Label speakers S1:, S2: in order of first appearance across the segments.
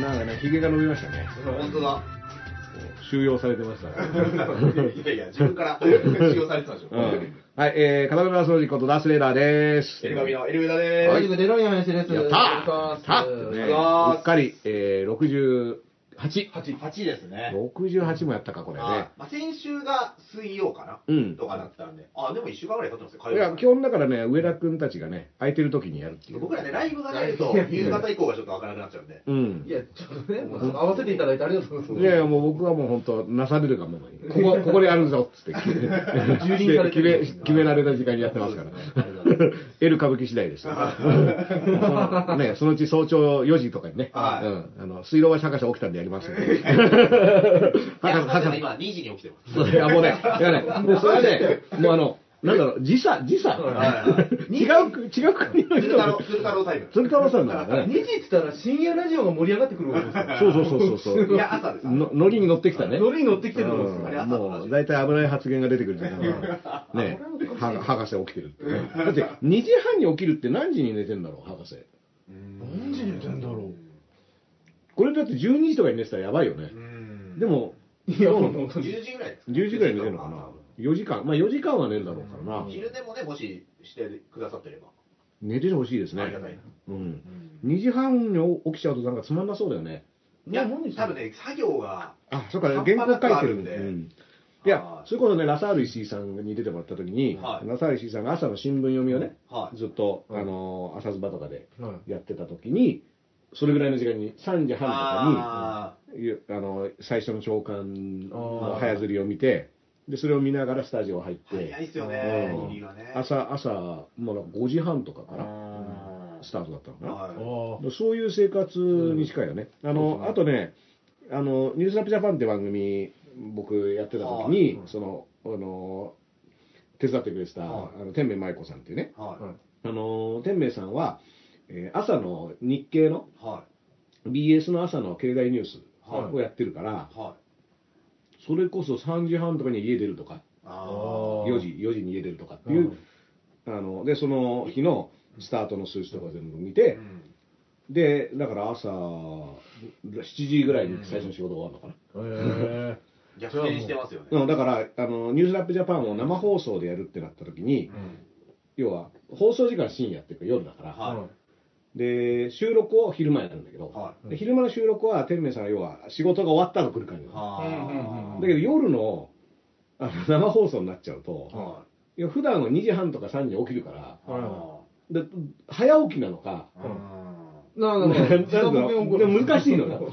S1: なんかね、髭が伸びましたね。
S2: 本当だ。
S1: 収容されてましたね。
S2: いやいや、自分から収容されてたでしょ。
S1: う。んはい、えー、片目掃除ことダースレーダーです。
S2: エルガミのエルウェダで
S3: はい、
S2: ーす。
S3: デロイヤン S です。
S1: やったーたねう。っかり、えー、60。
S2: 8ですね。
S1: 68もやったか、これ
S2: はい
S1: ね。
S2: まあ、先週が水曜かな、
S1: うん
S2: とかだったんで。あ、でも1週間ぐらい経ってますよ、火
S1: いや、基本だからね、上田くんたちがね、空いてる時にやるっていう。
S2: 僕らね、ライブがないと、夕方以降がちょっと開かなくなっちゃうんで。
S1: うん
S3: い。や、ちょっとね、もう合わせていただいてありがとうございます。
S1: いやいや、もう僕はもう本当、なされるがままに。ここ、ここでやるぞっつって。
S3: 蹂躙されて
S1: 決め
S3: る、
S1: 決められた時間にやってますから。L 歌舞伎次第です。ね、そのうち早朝4時とかにね、
S2: はい
S1: うん、あの、水道橋博士起きたんでやります んで。博士、博士。
S2: 今2時に起きてます。
S1: いや、もうね、いやね、もうそれはね、もうあの、なんだろう、時差、時差。
S2: は
S1: 違う国、違う国の人
S2: 鶴太郎、鶴太郎タイム。
S1: 鶴太郎さんだから
S3: 2
S1: ね。
S3: 時って言ったら深夜ラジオが盛り上がってくるわけですよ。
S1: そうそうそうそうそう。
S2: いや、朝です。
S1: のノリに乗ってきたね。
S3: ノリに乗ってきてるんですよ。
S1: もう、大体危ない発言が出てくるじゃん。ねは博士起きてるってね。だって、2時半に起きるって何時に寝てんだろう、博士。
S3: 何時に寝てんだろ
S1: これだって12時とかに寝てたらやばいよね
S2: う。ん。
S1: でも、
S3: う。いや、もう本当に。
S2: 10時ぐらいですか
S1: 10時ぐらいに寝てるのかな。4時間。まあ4時間は寝るだろうからな。
S2: 昼でもね、もししてくださってれば。
S1: 寝ててほしいですね
S2: ありがたいな。
S1: うん。2時半に起きちゃうとなんかつまんなそうだよね。
S2: いや、
S3: 何
S2: 多分ね、作業が、
S1: あ、そっか、原稿書いてる
S2: んで
S1: うんいや
S2: は、い
S1: それこそね、ラサール石井さんに出てもらった時に、
S2: はい
S1: ラサール石井さんが朝の新聞読みをね、
S2: はい。
S1: ずっと、
S3: はい
S1: あの、朝ズバとかで
S3: はい
S1: やってた時に、それぐらいの時間に、3時半とか
S2: あ
S1: に、あの、最初の朝刊の早釣りを見て、で、それを見ながらスタジオ入って、
S2: ー早いっすよね。
S1: 朝、朝、もうなんか5時半とかから
S2: あ
S1: スタートだったのかな。
S2: は
S3: あ
S1: そういう生活に近いよね。あの、あとね、あの、ニュースラップジャパンって番組、僕やってた時に、
S3: はい。
S1: その、あの、手伝ってくれてた、
S2: はい。
S1: あの天明舞子さんっていうね、あの、天明さんは、えー朝の日経の
S2: い。は
S1: BS の朝の経済ニュース
S2: はい
S1: をやってるから、
S2: い。はい。
S1: それこそ3時半とかに家出るとか、
S2: あ
S3: ー
S1: 4時、4時に家出るとかっていう、あの、で、その日のスタートの数字とか全部見
S2: ー
S1: て
S2: う、ん
S1: で、だから朝7時ぐらいに最初の仕事終わるのかな。
S3: へ
S2: 逆転してますよね。
S1: うん、だからあの、ニュースラップジャパンを生放送でやるってなった時に、要は放送時間は深夜っていうか夜だから、
S2: は
S1: で収録を昼間やるんだけど、
S2: は
S1: で昼間の収録は天明さんが要は仕事が終わったら来る感じ
S2: い。
S1: だけど夜のあの生放送になっちゃうと、
S2: い。はい。
S1: や普段は2時半とか3時に起きるからで早起きなのか、
S2: い。
S3: な
S1: なんだろう。でも難しいのよ、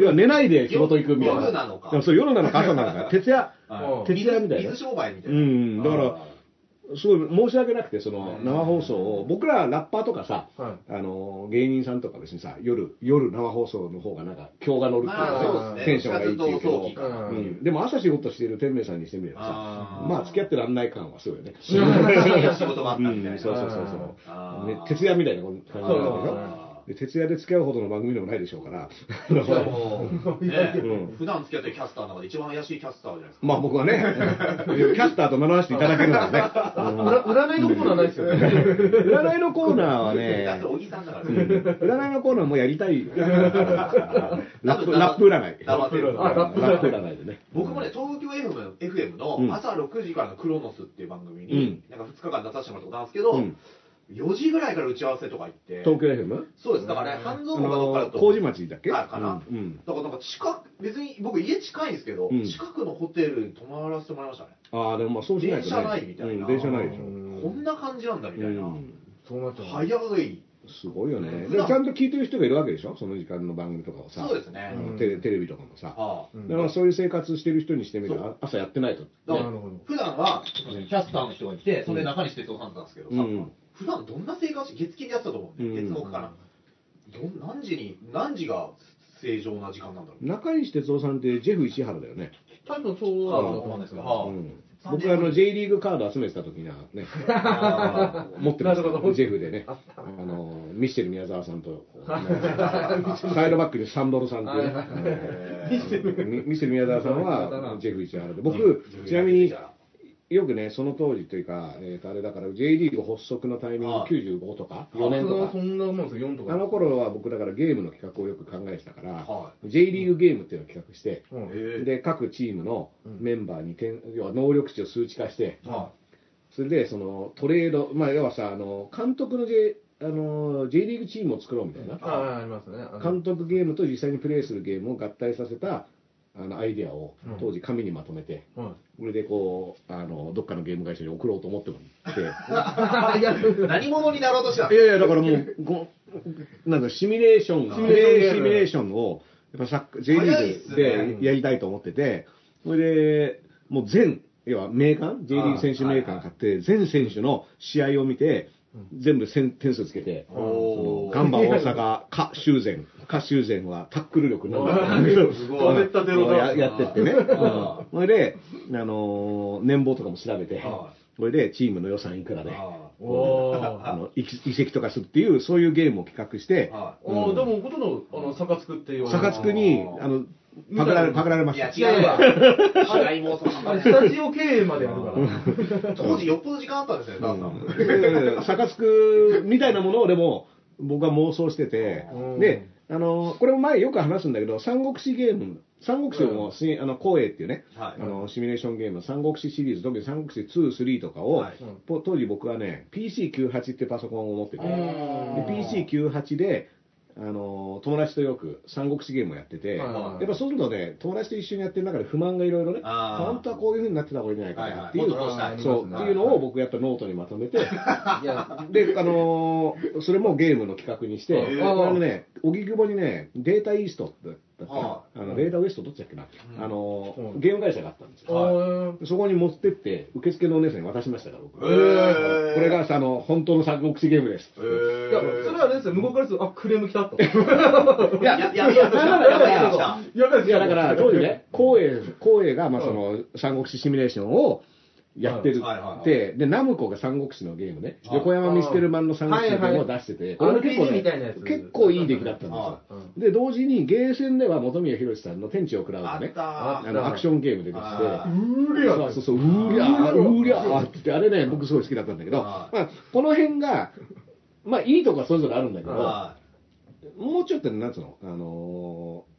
S1: 要は寝ないで仕事行くみたいな。
S2: 夜なのか。
S1: でもそう夜なのか朝なのか。徹夜
S2: はい。
S1: 徹夜。みたいな。
S2: 水商売みたいな。
S1: うん。だからすごい申し訳なくて、その
S2: うん
S1: 生放送を、僕らラッパーとかさ、
S3: は
S1: あの芸人さんとか別にさ、夜、夜生放送の方がなんか、今日が乗るっていう
S2: まあ
S1: か
S2: ね。
S1: テンションがいいっていうけど
S2: う
S1: ん、でも朝仕事している天明さんにしてみればさ
S2: あ、ー。
S1: まあ付き合ってらんない感はすごいよね。
S2: 仕事があったみたいな。
S1: うん。そうそうそうそう、ね。徹夜みたいな感じなんだけど、で徹夜で付き合うほどの番組でもないでしょうから、
S2: しかも、ね
S1: うん
S2: 普段付き合ってるキャスターの中で一番怪しいキャスターじゃないですか。
S1: まあ僕はね、キャスターと名乗らせていただけるのはね、
S3: 占占いのコーナーないですよね。
S1: 占いのコーナーはね。占いのコーナーもやりたい。ラップラップ占い。
S3: ラップ
S1: 占いでね。
S2: 僕もね、東京 FM, の朝6時からのクロノスっていう番組
S1: うん
S2: に、なんか2日間出させてもらったことあるんですけど、
S1: うん
S2: 4時ぐらいから打ち合わせとか行って、
S1: 東京 FM?
S2: そうです、だからね、半
S1: あ
S2: 蔵門かどっかだ
S1: の、
S2: と、
S1: 麹町だっけ？
S2: あかな
S1: うんうん。
S2: だからなんか近く、別に僕家近いんですけど、
S1: うん
S2: 近くのホテルに泊まらせてもらいましたね。
S1: ああ、でもまあそうしないとね。
S2: 電車ないみたいな
S1: うん電車ないでしょ。
S2: こんな感じなんだみたいな。
S1: うん
S3: そうなっちゃう。
S2: 早い。
S1: すごいよね。ちゃんと聞いてる人がいるわけでしょ？その時間の番組とかをさ。
S2: そうですね。
S1: あのテレテレビとかもさ。だからそういう生活してる人にしてみれば、朝やってないと。
S2: だから普段はキャスターの人がいて、それで中西哲夫さんなんですけどさ、
S1: うん
S2: 普段どんな生活して、月金でやってたと思う？んで、
S1: うん。
S2: 月木かな。どん何時に、何時が正常な時間なんだろう？
S1: 中西哲夫さんってジェフ石原だよね。
S3: 多分そうだと思うんですけど。
S2: はあ
S1: うん僕あの J リーグカード集めてた時にはね、
S2: あ
S1: 持ってましたジェフでね。あの、ミッシェル宮沢さんと、サイドバックにサンドルさんってミミッシェル宮沢さんはジェフ石原で、僕
S2: ー、
S1: ちなみに、よくね、その当時というか、えーとあれだから、J リーグ発足のタイミング
S2: はい。
S1: 95とか、4年とか。
S3: そ、んなもんですよ、4とか。
S1: あの頃は僕だからゲームの企画をよく考えてたから、
S2: は
S1: J リーグゲームっていうのを企画して、
S3: うん。
S2: え。
S1: で、各チームのメンバーに点、要は能力値を数値化して、
S2: は
S1: それでそのトレード、まあ、要はさ、あの監督の J, あの J リーグチームを作ろうみたいな、監督ゲームと実際にプレーするゲームを合体させたあのアイデアを
S3: うん。
S1: 当時、紙にまとめて、
S3: は
S1: これでこうあの、どっかのゲーム会社に送ろうと思ってもって、い
S3: い。いや、
S2: 何者になろうとしたの？
S1: やいや、だからもう、こうなんかシミュレーション、
S2: シ
S1: プ
S2: ミュレーション
S1: レーシミュレーションを、やっぱ J リーグでやりたいと思ってて、それで、もう全、要は名鑑、J リーグ選手名鑑買って、全選手の試合を見て、全部点点数つけて、ガンバ大阪、か修繕、か修繕はタックル力なんだ。って
S2: すごい。
S3: 絶対ゼロだ
S1: ややってってね。それで、あのー年俸とかも調べて
S2: は、
S1: それでチームの予算いくらで、
S2: あ
S3: おー。
S1: あの移移籍とかするっていう、そういうゲームを企画して、
S3: でも、ほとんど、あの、逆つくっていう。
S1: サカツクに、あの、パクられ、パクられま
S2: い
S1: した。
S2: や違うわ。違いもそ
S3: あれスタジオ経営までやるから。
S2: 当時よっぽど時間あったん。ですよねダンさん
S1: うん。サカツクみたいなものをでも僕は妄想してて。
S3: うん、
S1: で、あの、これも前よく話すんだけど、三国志ゲーム、三国志も、しあの、光栄っていうね、
S2: はい。
S1: あの、シミュレーションゲーム、三国志シリーズ、特に三国志2、3とかを、
S2: はい。
S1: ぽ当時僕はね、PC98 ってパソコンを持ってて、
S3: うん。
S1: で PC98 で、あの友達とよく三国志ゲームをやってて、
S3: はい
S1: やっぱそうするとね、友達と一緒にやってる中で不満がいろいろね、本当はこういう風になってた方がいいんじゃないかなっていう、そう、
S3: はい。
S1: っていうのを僕やっぱノートにまとめて、で、あのーそれもゲームの企画にして、これね、荻窪にね、データイーストだったあのデータウエストどっちだっけな、
S2: うん
S1: あのー
S3: うん
S1: ゲーム会社があったんですよ。そこに持ってって、受付のお姉さんに渡しましたから、僕。これがあの本当の三国志ゲームです。
S2: え
S3: いや、それはあれですよ、向こうからすると、あ、クレーム来たと。
S2: いややや
S3: いです
S1: いや、だから、当時ね、光栄、光栄が、まあ、その、三国志シミュレーションをやってる
S2: はいはいはい。
S1: で、で、ナムコが三国志のゲームね、
S2: はい
S1: 横山ミステルマンの三国志のゲームを出してて、これも結構
S3: RPG
S1: ね
S3: みたいなやつ。
S1: 結構いい出来だったんですよ。
S2: は。
S1: で、同時に、ゲーセンでは本宮宏さんの天地を食らうとね、
S2: あった。
S1: あの、アクションゲーム出てきて、
S2: あ
S3: うーりゃ
S1: そうそうそう、うーりゃー、うーりゃー。って言って、あれね、僕すごい好きだったんだけど、
S2: は
S1: まあ、この辺が、まあ、いいとこはそれぞれあるんだけど、
S2: は
S1: もうちょっとね、なんつうの、あのー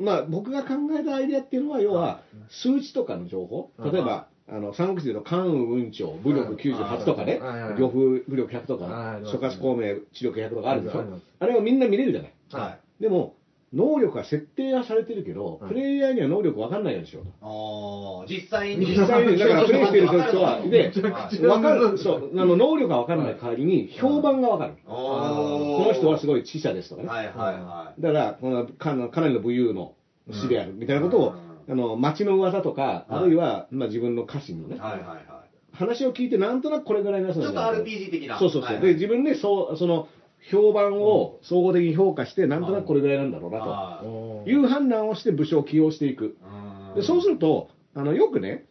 S1: まあ、僕が考えたアイデアっていうのは、要は、数値とかの情報、
S3: はい
S1: 例えば、あの、三国志での関羽運長、武力98とかね。
S3: はいはい、
S1: 呂布武力100と
S3: はい、
S1: か諸葛孔明、知力100とかあるでしょ。
S3: あ
S1: れをみんな見れるじゃない。
S2: いはい。
S1: でも、能力は設定はされてるけど、
S3: はい。
S1: プレイヤーには能力分かんないようにしようと。
S2: あー実際に。
S1: 実際に、だからプレイしてる人は、で、
S2: はい
S1: 分かる、そう、あの、能力が分からない代わりに、評判が分かる。
S2: お
S1: この人はすごい知者ですとかね。
S2: はいはいは
S1: だから、このかなかなりの武勇の士であるみたいなことを、あの町の噂とか、
S2: はい。
S1: あるいは、まあ、自分の家臣のね、
S2: いはいはい。は
S1: 話を聞いて、なんとなくこれぐらいのや
S2: ちょっと RPG 的な。
S1: そうそうそう、
S2: はい
S1: で自分でそうその評判を総合的に評価して、なんとなくこれぐらいなんだろうな
S2: は
S1: という判断をして、武将を起用していく。
S2: い
S1: でそうすると、あのよくね、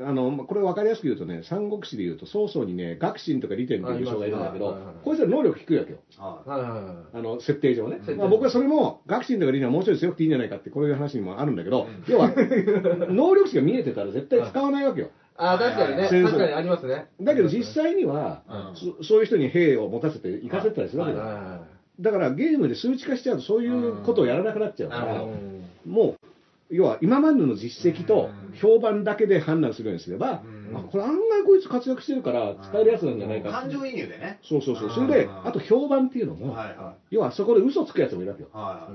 S1: あのまあこれ分かりやすく言うとね、三国志で言うと、早々にね、学信とか利天という武将がいるんだけどこいつら能力低いわけよ。あの設定上ね。まあ、僕はそれも学信とか理念はもうちょい強くていいんじゃないかってこういう話にもあるんだけど、
S2: うん。
S1: 要は能力値が見えてたら絶対使わないわけよ。
S3: あ、確かにね。確かにありますね。
S1: だけど実際には、
S2: うん。
S1: そそういう人に兵を持たせて行かせたりするわけだ。だからゲームで数値化しちゃうとそういうことをやらなくなっちゃうから、もう要は今までの実績と評判だけで判断するようにすれば、
S2: うん。
S1: あこれ案外こいつ活躍してるから使えるやつなんじゃないか
S2: 感情移入でね。
S1: そうそうそう。それであと評判っていうのも、
S2: はいは
S1: 要はそこで嘘つくやつもいるわけよ。
S2: いは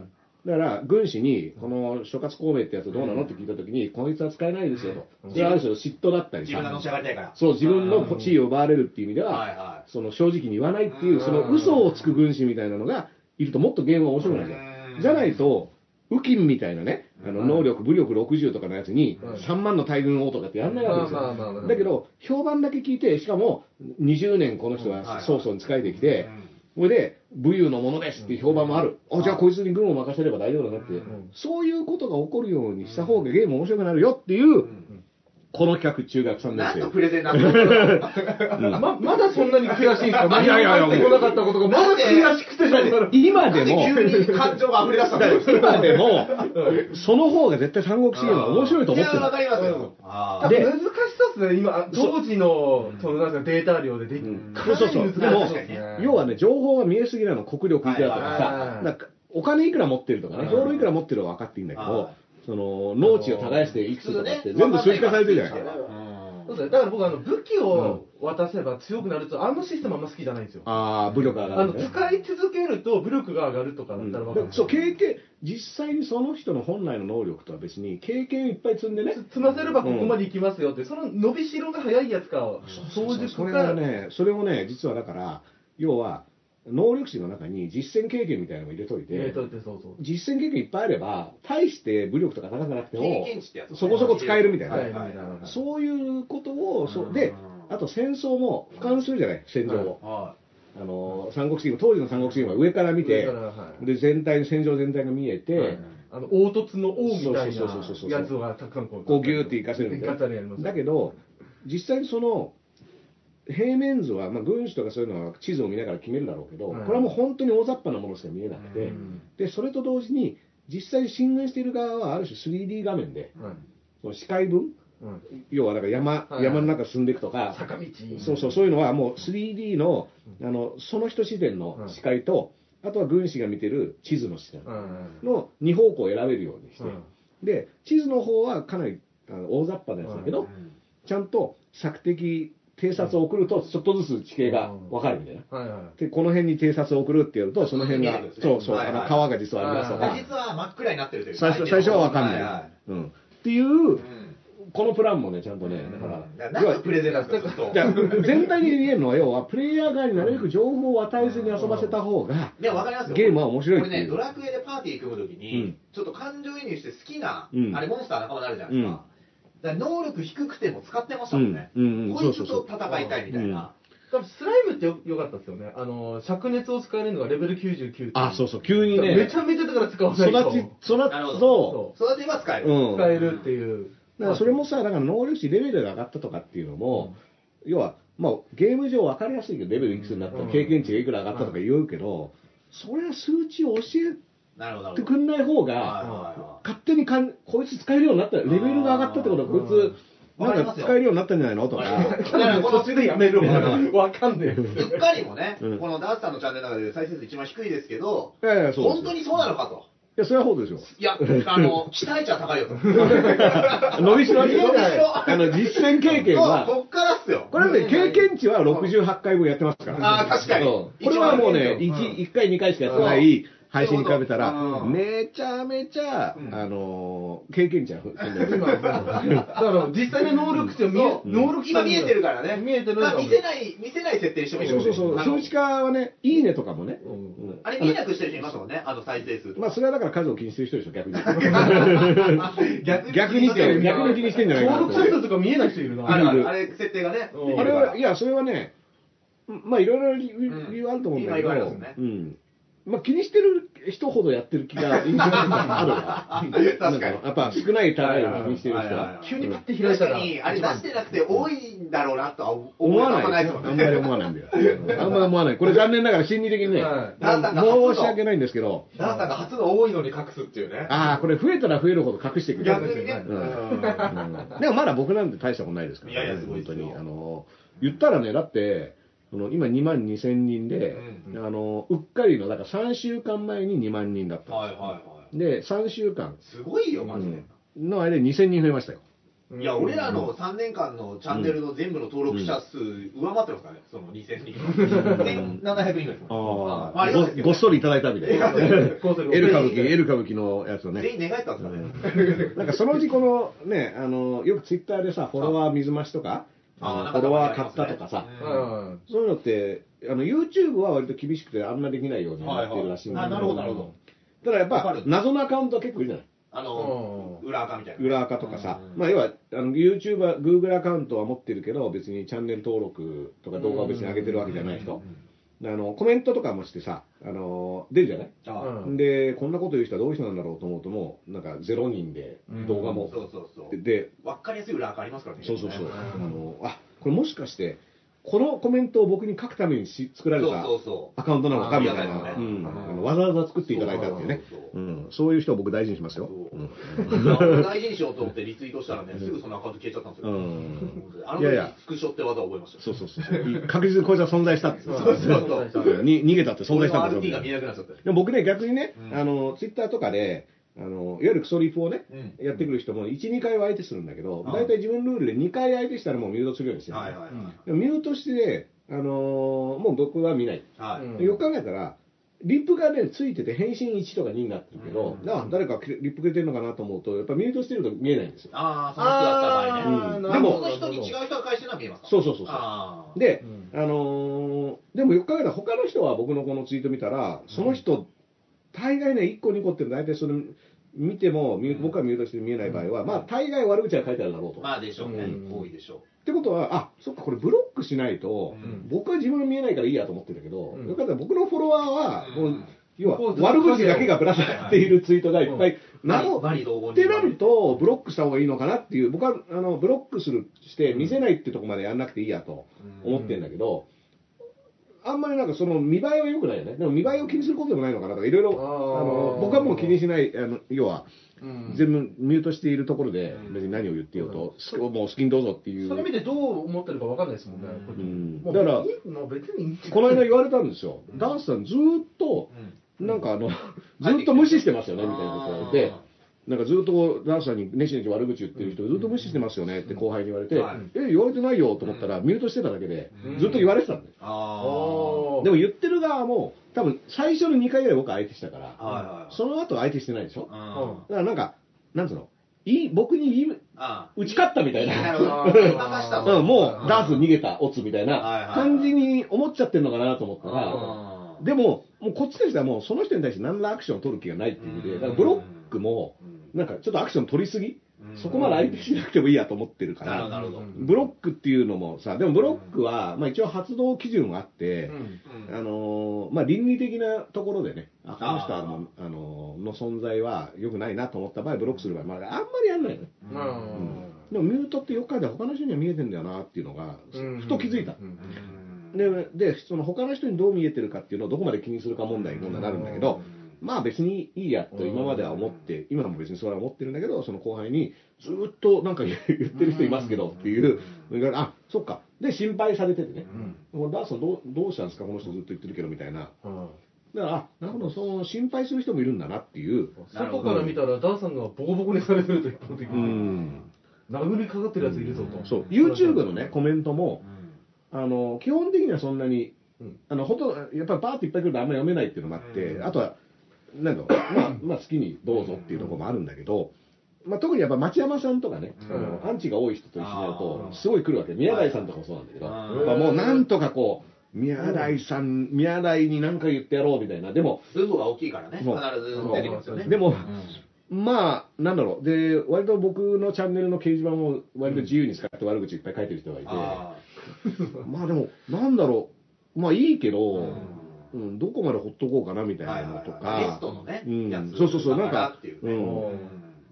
S1: だから、軍師に、この諸葛孔明ってやつどうなのって聞いたときに、こいつは使えないですよと。それはある種嫉妬だったりさ。
S2: 自分がのし上がりたいから。
S1: そう、自分の地位を奪われるっていう意味で
S2: は
S1: その正直に言わないっていうう、
S2: ん。
S1: その嘘をつく軍師みたいなのがいるともっとゲームは面白くなるじゃ
S2: うん。
S1: ん。じゃないと、ウキンみたいなね、あの
S3: はい。
S1: 能力、武力60とかのやつに
S3: はい。
S1: 3万の大軍王とかってやんないわけですよ。
S3: あ
S1: だけど、評判だけ聞いて、しかも20年この人は曹操に仕えてきて、それで、武勇のものですっていう評判もある。あ、じゃあこいつに軍を任せれば大丈夫だなって、そういうことが起こるようにした方がゲーム面白くなるよっていう、この企画中学3年生。
S2: 何のプレゼンなんだ
S3: ま、まだそんなに悔しいんですか？
S1: いやいやいや
S3: 何も入ってこなかったことがまだ悔しくて。
S1: 今でも、
S2: 急に感情が溢れ出したんだよ。
S1: 今でも、その方が絶対三国志ゲームは面白いと思って
S2: いや、わ
S1: る。
S2: かりますよ。
S1: で
S3: 難しさですね、今、当時の、そのなんかデータ量ででき、
S1: ん
S3: かなり
S1: そうそう
S3: 難しい
S1: でも要はね、情報が見えすぎなの、国力いくらとか
S3: はいはい
S1: さ
S3: は、い。
S1: なんかお金いくら持ってるとかね、兵糧いくら持ってるは分かっていいんだけど
S2: はい、
S1: その農地を耕していくつとかって全部数値化されてるじゃない。
S3: そうですねだから僕あの武器を渡せば強くなるとあのシステムあんま好きじゃないんですよ。
S1: ああ、武力上が
S3: あの
S1: るんだね。
S3: 使い続けると武力が上がるとかだ
S1: うん
S3: ったら分かる、
S1: そう、経験、実際にその人の本来の能力とは別に、経験いっぱい積んでね、
S3: 積ませればここまで行きますよって、その伸びしろが早いやつか、早熟
S1: それ
S3: か、
S1: がね、それをね、実はだから、要は、能力値の中に実践経験みたいなのを入れといて、
S3: えーとってそうそう。
S1: 実践経験いっぱいあれば、大して武力とか高くなくてもそこそこ使えるみたいな、そういうことを、そで、あと戦争も俯瞰するじゃない、戦場を。
S2: は
S1: あの三国志ゲーム当時の三国志は上から見てで全体戦場全体が見えて、
S2: はい
S3: あの凹凸の王みたいなやつがたくさんこう
S1: ギューっていかせるみたいな。だけど実際にその平面図は、まあ、軍師とかそういうのは地図を見ながら決めるだろうけど、
S3: はい
S1: これはもう本当に大雑把なものしか見えなくて、
S3: うん。
S1: でそれと同時に実際に進軍している側はある種 3D 画面で
S3: はい
S1: その視界分
S3: うん。
S1: 要はだから山,、
S3: はい。
S1: 山の中進んでいくとか
S3: 坂道。
S1: そうそうそういうのはもう 3D のあのその人自然の視界と、あとは軍師が見てる地図の視点
S3: うん
S1: の2方向を選べるようにして、
S3: うん。
S1: で地図の方はかなり大雑把なやつだけど、
S3: うん。
S1: ちゃんと索敵偵察を送るとちょっとずつ地形が分かるみたいな。
S3: はいはい。
S1: でこの辺に偵察を送るってやるとその辺が、そう。そう、川が実はありますとか、
S2: 実は真っ暗になってるという
S1: 最初最初は分かんない、
S2: はは
S1: うん、っていう、
S2: うん。
S1: このプランもねちゃんとね、だから、
S2: だから何のプレゼンな
S1: 全体的に言えるのは要はプレイヤー側になるべく情報を与えずに遊ばせた方が、
S2: でも分かりますよ。
S1: ゲームは面白いいう。
S2: これね、ドラクエでパーティー組むときに、
S1: うん。
S2: ちょっと感情移入して好きな、
S1: うん。
S2: あれモンスター仲間になるじゃないですか。だ能力低くても使ってましたもんね。
S1: うんうんうん。
S2: こいつ
S1: そうそう
S2: と戦いたいみたいな。
S3: 多分スライムってよよかったですよね。あの灼熱を使えるのがレベル99っていう。
S1: あそうそう。急にね。
S3: めちゃめちゃだから使わないと。
S1: 育ち育
S2: なるほ
S1: つ
S2: ど。
S1: と
S2: 育てば使える。
S1: うん。
S3: 使えるっていう。
S1: だからそれもさ、だから能力値レベルが上がったとかっていうのも、要は、まあ、ゲーム上分かりやすいけど、レベルいくつになったら
S3: うん。
S1: 経験値がいくら上がったとか言うけど、それは数値を教
S2: なるほど、な
S1: えて。くんない方が、
S2: は
S1: 勝手にかんこいつ使えるようになったら、レベルが上がったってことは、こいつ、なんか使えるようになったんじゃないの？とか、
S2: だからこの
S3: 途中でやめるわ。わかんねえ。
S2: うっかりもね、
S1: うん。
S2: このダースさんのチャンネルの中で再生数一番低いですけど、
S1: いやいや、そう
S2: 本当にそうなのかと。
S1: いや、それはそうですよ。
S2: いや、あの、期待値は高いよと。
S1: 伸びしろは
S2: 伸びしろ。
S1: あの、実践経験
S2: そう
S1: は、
S2: こっからっすよ。
S1: これはね、経験値は68回分やってますから。
S2: あー確かに。
S1: これはもうね、
S2: 一番
S1: 1, 1回、2回しかやってない配信に比べたら
S2: う、ん。
S1: めちゃめちゃ、
S2: うん。
S1: あのー、経験値は踏 んでる
S3: 今だから実際の能力値を見え能力値
S2: 今見えてるからね。
S3: 見えてる
S2: まあ見せない、見せない設定にしてもいい
S1: そうそうそう、数値化はね、いいねとかもね。
S2: あれ見えなくしてる人いますもんね、あの再生数。
S1: まあ、それはだから数を気にしてる人でしょ、逆に。
S2: 逆
S1: 逆にって、逆に気にしてんじゃないかな。
S3: 登
S1: と
S3: 録者数とか見えない人いるな。
S2: あれ設定がね。
S3: うん。
S1: あれは、いや、それはね、まあ、いろいろ理由あると思うんだけど、うん。まあ、気にしてる人ほどやってる気が、印象的にある。
S2: 確かに
S1: やっぱ少ない単位を気にしてる人は。
S3: 急にパッて開いた
S2: 確からに、あれ出してなくて多いんだろうなとは思
S1: 思わない。
S2: あんまないですもん
S1: あんまり思わないんだよ。あんまり思わない。これ残念ながら心理的にね、申し訳ないんですけど、
S2: ダンさんが初の多いのに隠すっていうね。
S1: ああ、これ増えたら増えるほど隠していく
S2: 逆にね。
S1: うん
S2: うん
S1: うんでもまだ僕なんて大したことないですから、
S2: いやいやすごいですよ
S1: 本当に。あの、言ったらね、だって、その今2万2千人で、
S2: うん
S1: あの、うっかりの、だから3週間前に2万人だったん
S2: はいはいは
S1: です。で、3週間
S2: い。すごいよ、マジで。
S1: の間に2千人増えましたよ。
S2: いや、俺らの3年間のチャンネルの全部の登録者数、上回ってますからね、その2000人。1700人ぐらいです
S1: あ
S2: あり
S1: ごごっそりいただいたみたいな。
S3: こうする
S1: L 歌舞伎、L 歌舞伎のやつをね。
S2: 全員願えたんですかね。
S1: なんかそのうちこのね、あの、よくツイッターでさ、フォロワー水増しとか、
S2: あー
S1: フォロワー買ったとかさ、
S3: うん。
S1: そういうのって、あの、YouTube は割と厳しくてあんまできないようになってるらしいんだけど、
S2: はいはいあなるほどなるほど。
S1: ただやっぱ謎のアカウントは結構いるじゃない。
S2: あの、裏垢みたいな。
S1: 裏垢とかさ、
S2: うん。
S1: まあ要は、あの、YouTuber、Google アカウントは持ってるけど、別にチャンネル登録とか動画を別に上げてるわけじゃない人。あの、コメントとかもしてさ、あの、出るじゃない？
S2: あ
S3: うん。
S1: で、こんなこと言う人はどういう人なんだろうと思うともう、なんかゼロ人で動画も、
S2: そうそうそう。
S1: で、
S2: わかりやすい裏垢ありますからね。
S1: そうそうそう、
S2: ん。
S1: あの、あ、これもしかして、このコメントを僕に書くためにし作られたアカウントなのかみたいな、わざわざ作っていただいたっていうね、
S2: そう
S1: いう人を僕大事にしますよ。
S2: 大事にしようと思ってリツイートしたらね、すぐそのアカウント消えちゃったんですよ。
S1: うん。
S2: あの
S1: いやいや。
S2: 時スクショって技を覚えました。
S1: そうそうそう。確実にこいつは存在したって。
S3: そう
S2: そうそう。
S1: に逃げたって存在したん。でも僕ね、逆にね、
S2: うん。
S1: あの、ツイッターとかで、あの、いわゆるクソリプをね、
S2: うん
S1: やってくる人も1、2回は相手するんだけど、
S2: あ
S1: 大体自分ルールで2回相手したらもうミュートするようにしてる。
S2: はいはいはい。
S1: でもミュートして、あのーもう僕は見ない。
S2: はい。
S3: うん
S1: でよく考えたら、リップがね、ついてて返信1とか2になってるけど、
S2: うん
S1: あ誰かリップくれてるのかなと思うと、やっぱミュートしてると見えないんですよ。
S2: ああ、その人だった場合ね。
S1: うん
S2: でも、
S1: でも
S2: その人に違う人が返してるのは見えますか
S1: そうそうそうそう
S2: あー
S1: で、
S3: うん
S1: あのーでもよく考えたら他の人は僕のこのツイート見たら、その人、大概ね、1個2個って大体それ見ても、僕はミュートして見えない場合は、まあ大概悪口は書いてあるだろうと。
S2: まあでしょうね。
S3: う。ん。
S2: 多いでしょ
S1: ってことは、あそっか、これブロックしないと、
S2: うん。
S1: 僕は自分が見えないからいいやと思ってるけど、
S3: うん。
S1: よかったら僕のフォロワーは、要は悪口だけがぶら下がっているツイートがいっぱい、なのってなると、ブロックした方がいいのかなっていう、僕はあのブロックするして、見せないってとこまでやんなくていいやと思ってるんだけど、あんまりなんかその見栄えは良くないよね。でも見栄えを気にすることでもないのかなとか、いろいろ、
S3: あ
S1: の僕はもう気にしない、あの要は、
S3: うん。
S1: 全部ミュートしているところで
S2: うん。
S1: 別に何を言ってようと、すもう好きにどうぞっていう。
S3: それ見てどう思ってるかわかんないですもんね。
S1: うん。だからこの間言われたんですよ。ダンスさんずーっと、なんかあの、ずーっと無視してますよね、みたいなこと言われて、なんかずーっとこうダンスさんにネチネチ悪口言ってる人、ずっと無視してますよねって後輩に言われて、
S2: はい。
S1: え、言われてないよと思ったら、ミュートしてただけで
S2: うん、
S1: ずっと言われてたんだよ。
S2: あ
S3: あ
S1: でも言ってる側も、多分最初の2回ぐらい僕相手したから。その後相手してないでしょ？
S2: あ
S1: だからなんか、なんつうの、いい僕にいい
S2: あ。
S1: 打ち勝ったみたいな。もうダース逃げた、オツみたい
S2: はい
S1: な感じに思っちゃってるのかなと思ったら、でも、もうこっちとしてはもうその人に対して何らアクションを取る気がないっていう意味で、
S2: うん。
S1: だからブロックも、なんかちょっとアクション取りすぎ、そこまで相手しなくてもいいやと思ってるから。ブロックっていうのもさ、でもブロックは、まあ一応発動基準があって、
S2: うん。
S1: あのーまあ倫理的なところでね、あこの人は
S2: あ
S1: のー。の存在は良くないなと思った場合、ブロックする場合、まあ、あんまりやんないのね。
S3: うん。
S1: でもミュートってよく考えたら他の人には見えてんだよなっていうのが、
S3: うん。
S1: ふと気づいた。
S3: うん。
S1: ででその他の人にどう見えてるかっていうのをどこまで気にするか問題になるんだけど、まあ別にいいやと今までは思って、今も別にそれは思ってるんだけど、その後輩にずっとなんか 言ってる人いますけどっていう、あそっか、で心配されててね、これダースさんどうどうしたんですか、この人ずっと言ってるけどみたいな、
S3: うん。
S1: だから、あなるほど、その心配する人もいるんだなっていう、
S3: 外から見たらダーさんがボコボコにされてると一方的
S1: う
S3: に
S1: ん、
S3: 殴りかかってるやついるぞと。
S1: そう。YouTube のね、コメントも、あの基本的にはそんなに、
S3: うん。
S1: あのほとんどやっぱりバーっていっぱい来るとあんまり読めないっていうのもあって、あとは、なんだろう、まあ、まあ好きにどうぞっていうところもあるんだけど、まあ、特にやっぱ町山さんとかね、
S2: うん。
S1: あのアンチが多い人と一緒になるとすごい来るわけ、宮台さんとかもそうなんだけど、
S2: うん
S1: やっぱもうなんとかこう、宮台さん、宮台に何か言ってやろうみたいな、でも、
S2: 部が大きいからね、必ず出てきますよね。
S1: でも
S2: うん。
S1: まあ、なんだろう、で、割と僕のチャンネルの掲示板を割と自由に使って悪口いっぱい書いてる人がいて、
S2: あ
S1: まあでも、なんだろう、まあいいけど、
S2: ー
S1: うん、どこまでほっとこうかなみたい
S2: はい
S1: なのと
S2: はいはい。ゲ
S1: か。
S2: ストのね、
S1: うん。そうそうそう、なんか
S2: っていうね。
S1: うん。
S2: うん。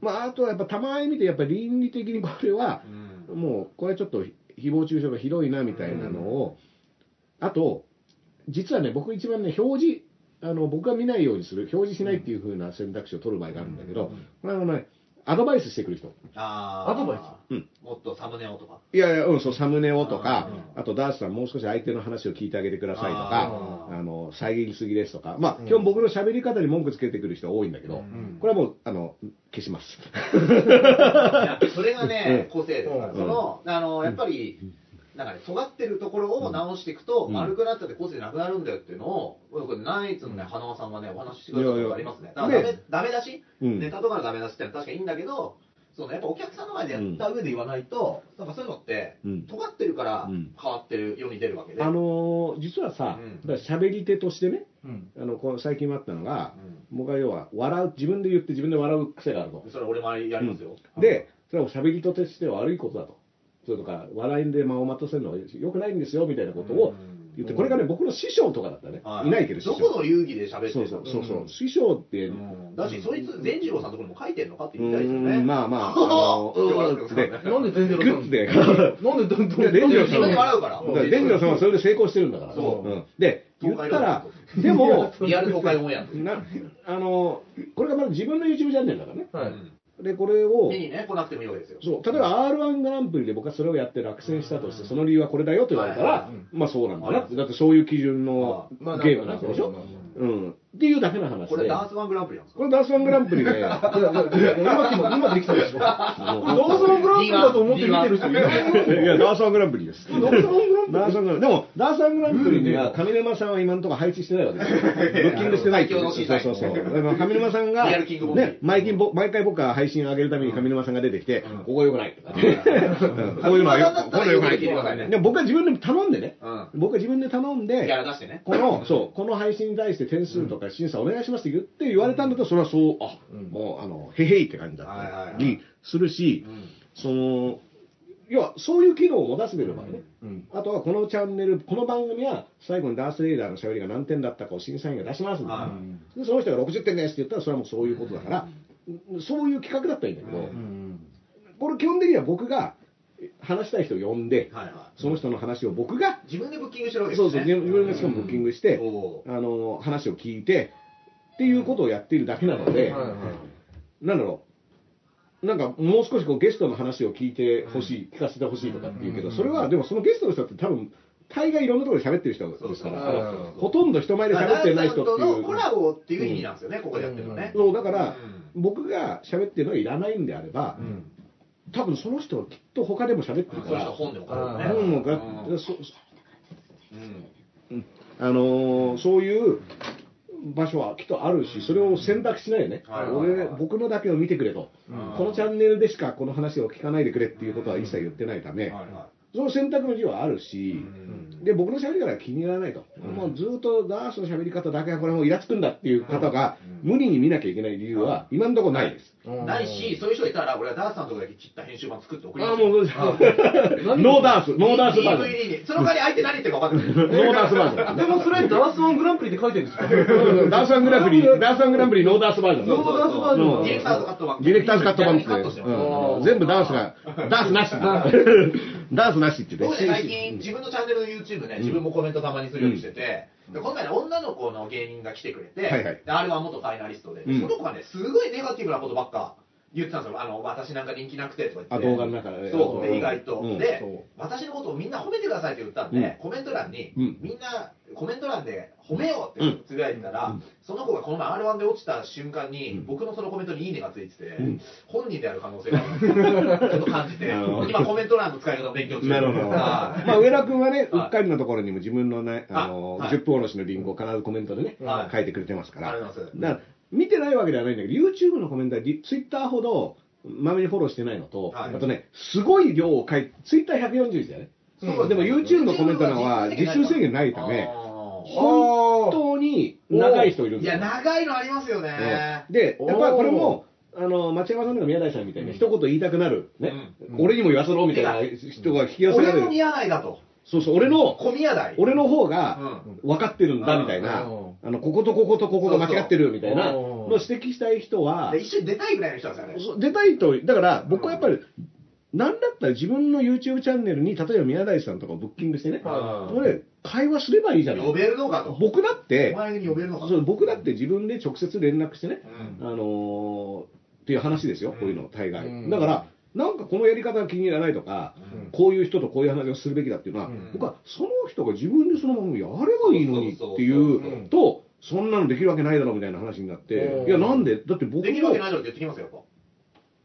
S1: まああとはやっぱたまに見て、やっぱり倫理的にこれは、
S2: うん。
S1: もうこれちょっと誹謗中傷がひどいなみたいなのを、あと、実はね、僕一番ね、表示、あの僕が見ないようにする、表示しないっていう風な選択肢を取る場合があるんだけど、これあのね、アドバイスしてくる人。
S2: あ
S3: アドバイ
S1: ス。うん。
S2: もっとサムネをとか。
S1: いやいや、うん、そう、サムネをとか、
S2: う
S1: あと、ダースさん、もう少し相手の話を聞いてあげてくださいとか、
S2: あー。
S1: あの、遮りすぎですとか、まあ、
S3: うん。
S1: 基本僕の喋り方に文句つけてくる人が多いんだけど、
S2: うん。
S1: これはもう、あの、消します。
S2: いやそれがね、
S1: う
S2: 個性ですから、
S3: うん。
S2: その、あの、やっぱり、なんかね、尖ってるところを直していくと、
S1: うん
S2: 丸くなっちゃって個性なくなるんだよっていうのを、僕、ナイツのね、花輪さんがね、お話ししてくれたことがありますね。だからダメ
S1: で、
S2: ダメ出し、
S1: うん
S2: ネタとかのダメ出しってのは確かにいいんだけど、そのやっぱお客さんの前でやった上で言わないと、なんかそういうのって、
S1: うん
S2: 尖ってるから
S1: うん
S2: 変わってる世に出るわけで。
S1: あのー実はさ
S2: うん、
S1: だから喋り手としてね、
S3: うん。
S1: あのこう最近あったのが、
S2: う
S1: 僕は要は、笑う、自分で言って自分で笑う癖があると
S2: ん。それ俺もやりますよ。
S1: で、それは喋り手としては悪いことだと。それとか、笑いで間を待たせるのは良くないんですよ、みたいなことを言って、これがね、僕の師匠とかだったらね、い。ないけど、師
S2: ど
S1: 匠
S2: この遊戯で喋って
S1: そうそうそうそう、
S3: うん
S1: 師匠って、
S2: う
S1: うん。
S2: だし、そいつ、善次郎さんのところにも書いてるのかって
S1: ー
S2: 言いたいですよね。
S1: ん、まあまあ、あの、
S3: なんで全然
S1: グッズで、
S3: なんでどんどん
S1: で伝次郎さん
S2: 自分で笑うから
S1: だから伝次郎さんはそれで成功してるんだから。
S2: そう。
S1: うん。で、言ったら、でも、
S2: リアル東海オンエア。
S1: な、あの、これがまだ自分の YouTube チャンネルだからね。
S3: はい。
S1: で、これを、
S2: ね、来なくてもいいわけですよ。
S1: そう、例えば R1 グランプリで僕はそれをやって落選したとして、その理由はこれだよと言われたらまあそうなんだなって。だってそういう基準の
S3: まあ
S1: ゲームなわけでしょ？うん。っていうだけの話で。
S2: これダースワングランプリなんですか？
S1: これダースワングランプリで、
S3: いやいやいや今今今できたでしょ。ダースワングランプリだと思って見てる人いない
S1: いや、ダースワングランプリです。
S3: ダースワングランプリ
S1: ダースワングランプリ。でも、ダースワングランプリには上沼さんは今のところ配置してないわけですよ。ブッキングしてないってそうそうそう。上沼さんが、ね、毎金ぼ毎回僕が配信上げるために上沼さんが出てきて、
S2: うん
S1: ここ良くない こういうのは良くない僕は自分で頼んでね、
S2: うん。
S1: 僕は自分で頼んで、
S2: ラ出してね。
S1: この、そう、この配信に対して点数とか審査お願いしますって言って言われたんだと、それはそう、あ、
S3: うん
S1: もう、あの、へへいって感じだったりするし
S2: う、ん。
S1: その、要は、そういう機能を持たせてる場合ね。
S3: うん。
S1: あとはこのチャンネル、この番組は最後にダース・レイダーの喋りが何点だったかを審査員が出しますんで
S2: は
S1: でその人が60点ですって言ったら、それはもうそういうことだから、そういう企画だったらいいんだけど、
S2: うん
S3: うん。
S1: これ基本的には僕が話したい人を呼んで、
S2: はいは
S1: その人の話を僕が、
S2: い。自分でブッキングしてるわけですね。
S1: そうそう、自分がしかもブッキングして、
S2: おー
S1: あの話を聞いてっていうことをやっているだけなので、
S3: はいはい
S1: なんだろう、なんかもう少しこうゲストの話を聞いてほしい、聞かせてほしいとかっていうけど、それはでもそのゲストの人って多分、大概いろんなところで喋ってる人ですから、ほとんど人前で喋ってない人っていう。
S2: コラボっていう意味なんですよね、ここでやってるのね。
S1: そうだから、
S2: うん
S1: 僕が喋ってるのがいらないんであれば、
S3: うん。
S1: 多分その人はきっと他でも喋ってるから、
S2: そういう人本でも書いてるね。
S1: 本もが、
S2: うん。
S1: そ
S2: うん。
S1: あのーそういう場所はきっとあるし、それを選択しないよね、
S2: はい。
S1: 俺、僕のだけを見てくれと、
S2: うん。
S1: このチャンネルでしかこの話を聞かないでくれっていうことは一切言ってないため、その選択の自由はあるしで僕の喋り方が気に入らないと、もうずっとダースの喋り方だけはこれもうイラつくんだっていう方が、無理に見なきゃいけない理由は、今のところないです。
S2: ないし、そういう人がいたら、俺はダースさんのとこだけ切った編集版作って送り
S1: あ
S2: ます
S1: あもう、ノーダース、ノーダースバージョン。
S2: DVD に。その代わり相手何言ってるか分かんない。
S1: ノーダースバージョン。
S3: でもそれダースワングランプリで書いてるんですか？
S1: ダースワングランプリ、ダースワングランプリノーダースバージョン。
S3: ノーダースバージョン
S1: うん
S2: ディレクターズカット版。
S1: ディレクターズカット版って
S2: カットしてます。
S1: うん全部ダースが、ダースなし。ダースなしって言って。
S2: 最近、自分のチャンネルの YouTube ね、自分もコメントたまにするようにしてて、で今回ね、女の子の芸人が来てくれて、
S1: はいはい。
S2: で R1 元ファイナリストで、で
S1: うん。
S2: その子がね、すごいネガティブなことばっか言ってたんですよ。あの、私なんか人気なくてとか言って。
S1: あ動画の中で。
S2: そう、
S1: うん
S2: で、意外と。
S1: うん
S2: で
S1: そう、
S2: 私のことをみんな褒めてくださいって言ったんで、
S1: うん。
S2: コメント欄に、
S1: うん
S2: みんな、コメント欄で褒めようっ
S1: うん
S2: てつぶやいてたら、
S1: うん。
S2: その子がこの前 R1 で落ちた瞬間に、
S1: うん。
S2: 僕のそのコメントにいいねがついてて、
S1: うん
S2: 本人である可能性があるちょっと感じて、
S1: なるほど
S2: 今コメント欄の使い方を勉強中。
S1: なるほど。
S2: はい。
S1: まあ、上田君はね、う
S2: はい。う
S1: っかりのところにも自分のね、あの、
S2: あはい。
S1: 10分おろしのリンクを必ずコメントでね、
S2: はい。
S1: 書いてくれてますから。
S2: ありがとうございます。
S1: だから、見てないわけではないんだけど、YouTube のコメントは、リ Twitter ほど、まめにフォローしてないのと、
S2: はい。
S1: あとね、すごい量を書いて、Twitter140 字だよね。
S2: そう
S1: でも YouTube のコメント欄は実数制限ないため、
S2: あ
S1: 本当に長い人いるん
S2: ー。いや、
S1: ですよ。
S2: 長いのありますよね。
S1: で、やっぱりこれも、あの、町山さんとか宮台さんみたいな一言言いたくなる、ね、
S3: うん。
S1: 俺にも言わせろみたいな人が引き寄せられる。
S2: 俺も宮台だと。
S1: そうそう、俺の。俺の方が分かってるんだみたいな、
S3: うん
S1: あの、こことこことここが間違ってるみたいなの指摘したい人は
S2: で、一緒に出たいぐらいの人なんですよね。
S1: 出たいと、だから僕はやっぱり、なんだったら自分の YouTube チャンネルに、例えば宮台さんとかをブッキングしてね、
S3: はい
S1: それ、会話すればいいじゃない
S2: 呼べるのかと。
S1: 僕だって
S2: お、前に呼べるのかと。
S1: そう僕だって自分で直接連絡してね、
S2: うん
S1: あのーっていう話ですよ、こういうの、大概。
S3: うん
S1: だから、なんかこのやり方が気に入らないとか、
S3: うん。
S1: こういう人とこういう話をするべきだっていうのは、
S3: うん。
S1: 僕はその人が自分でそのままやればいいのにってい
S2: そう
S1: と、そんなのできるわけないだろうみたいな話になって
S3: う、ん。
S1: いや、なんで？だって僕も、
S2: でき
S1: い
S2: るわけないだろって言ってきますよ、やっ